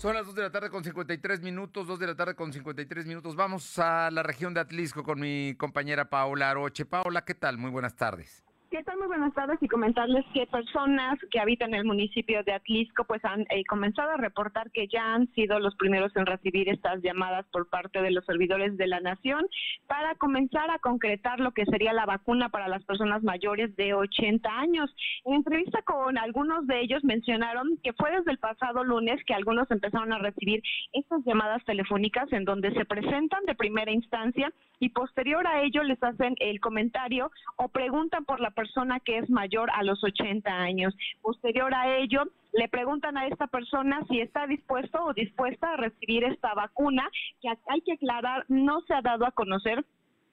Son las 2 de la tarde con 53 minutos, 2 de la tarde con 53 minutos. Vamos a la región de Atlisco con mi compañera Paola Aroche. Paola, ¿qué tal? Muy buenas tardes. ¿Qué tal? Muy buenas tardes y comentarles que personas que habitan el municipio de Atlisco pues han eh, comenzado a reportar que ya han sido los primeros en recibir estas llamadas por parte de los servidores de la nación para comenzar a concretar lo que sería la vacuna para las personas mayores de 80 años. En entrevista con algunos de ellos mencionaron que fue desde el pasado lunes que algunos empezaron a recibir estas llamadas telefónicas en donde se presentan de primera instancia y posterior a ello les hacen el comentario o preguntan por la persona que es mayor a los 80 años. Posterior a ello, le preguntan a esta persona si está dispuesto o dispuesta a recibir esta vacuna, que hay que aclarar, no se ha dado a conocer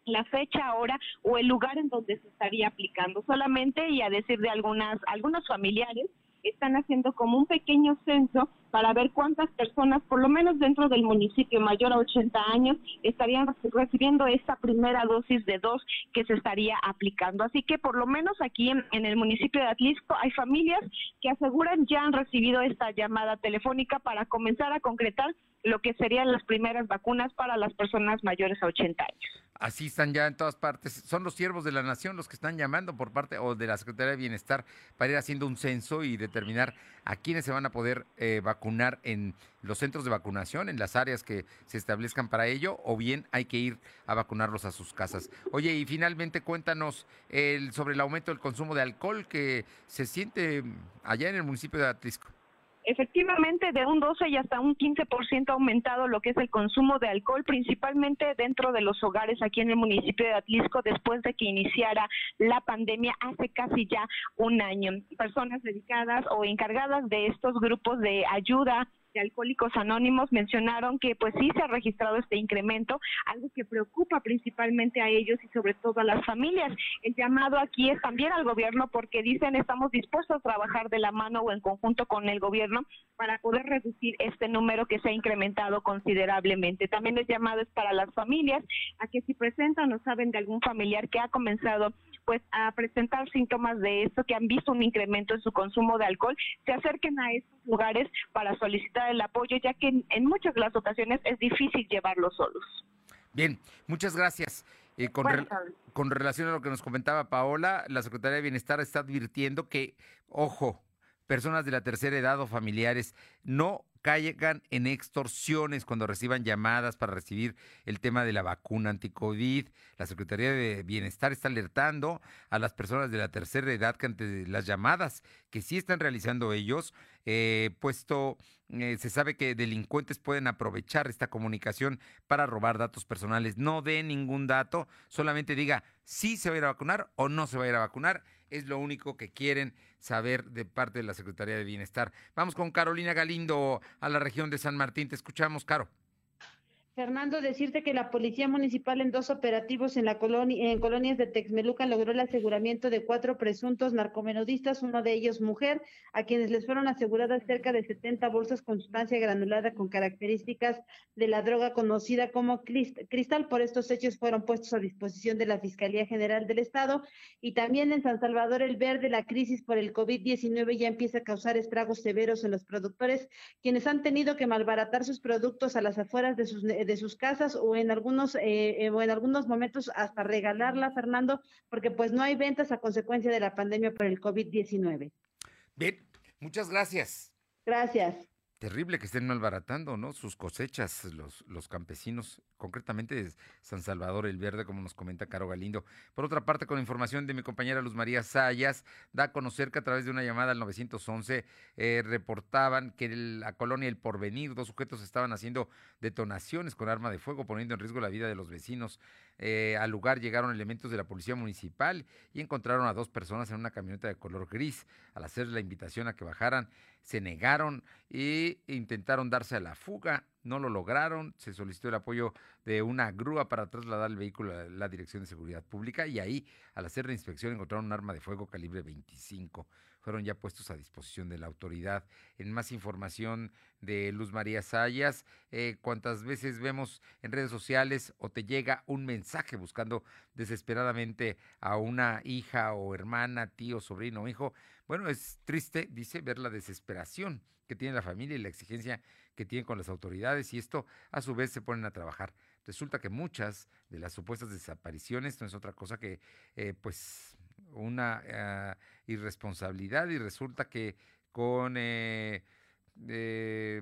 la fecha ahora o el lugar en donde se estaría aplicando solamente y a decir de algunas algunos familiares están haciendo como un pequeño censo para ver cuántas personas, por lo menos dentro del municipio mayor a 80 años, estarían recibiendo esta primera dosis de dos que se estaría aplicando. Así que por lo menos aquí en, el municipio de Atlisco hay familias que aseguran ya han recibido esta llamada telefónica para comenzar a concretar lo que serían las primeras vacunas para las personas mayores a 80 años. Así están ya en todas partes. Son los siervos de la nación los que están llamando por parte o de la Secretaría de Bienestar para ir haciendo un censo y determinar a quiénes se van a poder eh, vacunar en los centros de vacunación, en las áreas que se establezcan para ello, o bien hay que ir a vacunarlos a sus casas. Oye, y finalmente cuéntanos sobre el aumento del consumo de alcohol que se siente allá en el municipio de Atlisco efectivamente de un 12 y hasta un 15% ha aumentado lo que es el consumo de alcohol, principalmente dentro de los hogares aquí en el municipio de Atlisco después de que iniciara la pandemia hace casi ya un año. Personas dedicadas o encargadas de estos grupos de ayuda Alcohólicos Anónimos mencionaron que pues sí se ha registrado este incremento, algo que preocupa principalmente a ellos y sobre todo a las familias. El llamado aquí es también al gobierno porque dicen estamos dispuestos a trabajar de la mano o en conjunto con el gobierno para poder reducir este número que se ha incrementado considerablemente. También el llamado es para las familias a que si presentan o saben de algún familiar que ha comenzado pues a presentar síntomas de esto, que han visto un incremento en su consumo de alcohol, se acerquen a estos lugares para solicitar el apoyo, ya que en, muchas de las ocasiones es difícil llevarlos solos. Bien, muchas gracias. Eh, con, con relación a lo que nos comentaba Paola, la Secretaría de Bienestar está advirtiendo que, ojo, personas de la tercera edad o familiares no caigan en extorsiones cuando reciban llamadas para recibir el tema de la vacuna anti-COVID. La Secretaría de Bienestar está alertando a las personas de la tercera edad que ante las llamadas que sí están realizando ellos, eh, puesto eh, se sabe que delincuentes pueden aprovechar esta comunicación para robar datos personales. No dé ningún dato, solamente diga si se va a ir a vacunar o no se va a ir a vacunar. Es lo único que quieren saber de parte de la Secretaría de Bienestar. Vamos con Carolina Galindo a la región de San Martín. Te escuchamos, Caro. Fernando, decirte que la Policía Municipal en dos operativos en, la colonia, en colonias de Texmelucan logró el aseguramiento de cuatro presuntos narcomenudistas, uno de ellos mujer, a quienes les fueron aseguradas cerca de 70 bolsas con sustancia granulada con características de la droga conocida como cristal. Por estos hechos fueron puestos a disposición de la Fiscalía General del Estado y también en San Salvador el Verde, la crisis por el COVID-19 ya empieza a causar estragos severos en los productores, quienes han tenido que malbaratar sus productos a las afueras de sus de sus casas o en algunos eh, eh, o en algunos momentos hasta regalarla, Fernando, porque pues no hay ventas a consecuencia de la pandemia por el COVID-19. Bien, muchas gracias. Gracias. Terrible que estén malbaratando, ¿no? Sus cosechas, los, los campesinos, concretamente de San Salvador el Verde, como nos comenta Caro Galindo. Por otra parte, con información de mi compañera Luz María Sayas, da a conocer que a través de una llamada al 911 eh, reportaban que en la colonia El Porvenir, dos sujetos estaban haciendo detonaciones con arma de fuego, poniendo en riesgo la vida de los vecinos. Eh, al lugar llegaron elementos de la policía municipal y encontraron a dos personas en una camioneta de color gris. Al hacer la invitación a que bajaran, se negaron e intentaron darse a la fuga. No lo lograron. Se solicitó el apoyo de una grúa para trasladar el vehículo a la Dirección de Seguridad Pública y ahí, al hacer la inspección, encontraron un arma de fuego calibre 25 fueron ya puestos a disposición de la autoridad. En más información de Luz María Sayas, eh, cuántas veces vemos en redes sociales o te llega un mensaje buscando desesperadamente a una hija o hermana, tío, sobrino o hijo. Bueno, es triste, dice, ver la desesperación que tiene la familia y la exigencia que tiene con las autoridades y esto a su vez se ponen a trabajar. Resulta que muchas de las supuestas desapariciones no es otra cosa que eh, pues una eh, irresponsabilidad y resulta que con, eh, eh,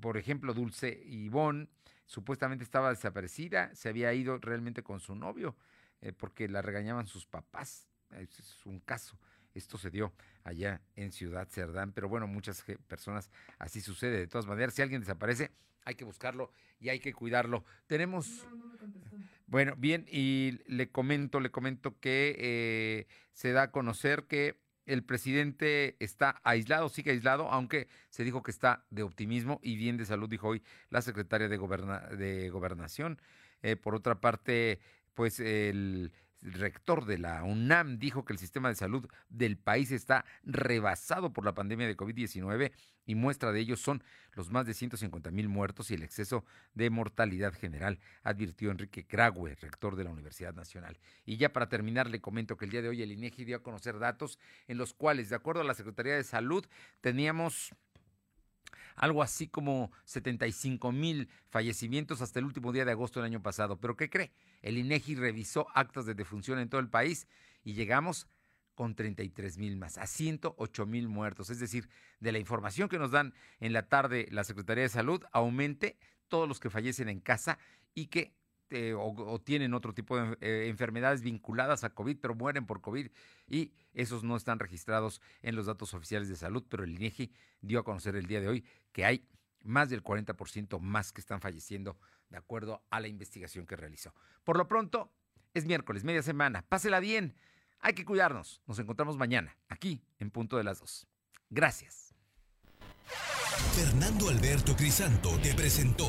por ejemplo, Dulce Ivón, supuestamente estaba desaparecida, se había ido realmente con su novio porque la regañaban sus papás. Es un caso. Esto se dio allá en Ciudad Cerdán, pero bueno, muchas personas así sucede. De todas maneras, si alguien desaparece, hay que buscarlo y hay que cuidarlo. Tenemos... Bueno, bien, y le comento, le comento que eh, se da a conocer que el presidente está aislado, sigue aislado, aunque se dijo que está de optimismo y bien de salud, dijo hoy la secretaria de, de Gobernación. Eh, por otra parte, pues el rector de la UNAM dijo que el sistema de salud del país está rebasado por la pandemia de COVID-19 y muestra de ello son los más de 150 mil muertos y el exceso de mortalidad general, advirtió Enrique Graue, rector de la Universidad Nacional. Y ya para terminar, le comento que el día de hoy el INEGI dio a conocer datos en los cuales, de acuerdo a la Secretaría de Salud, teníamos algo así como 75 mil fallecimientos hasta el último día de agosto del año pasado. Pero ¿qué cree? El INEGI revisó actas de defunción en todo el país y llegamos con 33 mil más, a 108 mil muertos. Es decir, de la información que nos dan en la tarde la Secretaría de Salud, aumente todos los que fallecen en casa y que eh, o, tienen otro tipo de eh, enfermedades vinculadas a COVID, pero mueren por COVID y esos no están registrados en los datos oficiales de salud, pero el INEGI dio a conocer el día de hoy que hay más del 40% más que están falleciendo de acuerdo a la investigación que realizó. Por lo pronto, es miércoles, media semana, pásela bien, hay que cuidarnos, nos encontramos mañana, aquí en punto de las dos. Gracias. Fernando Alberto Crisanto te presentó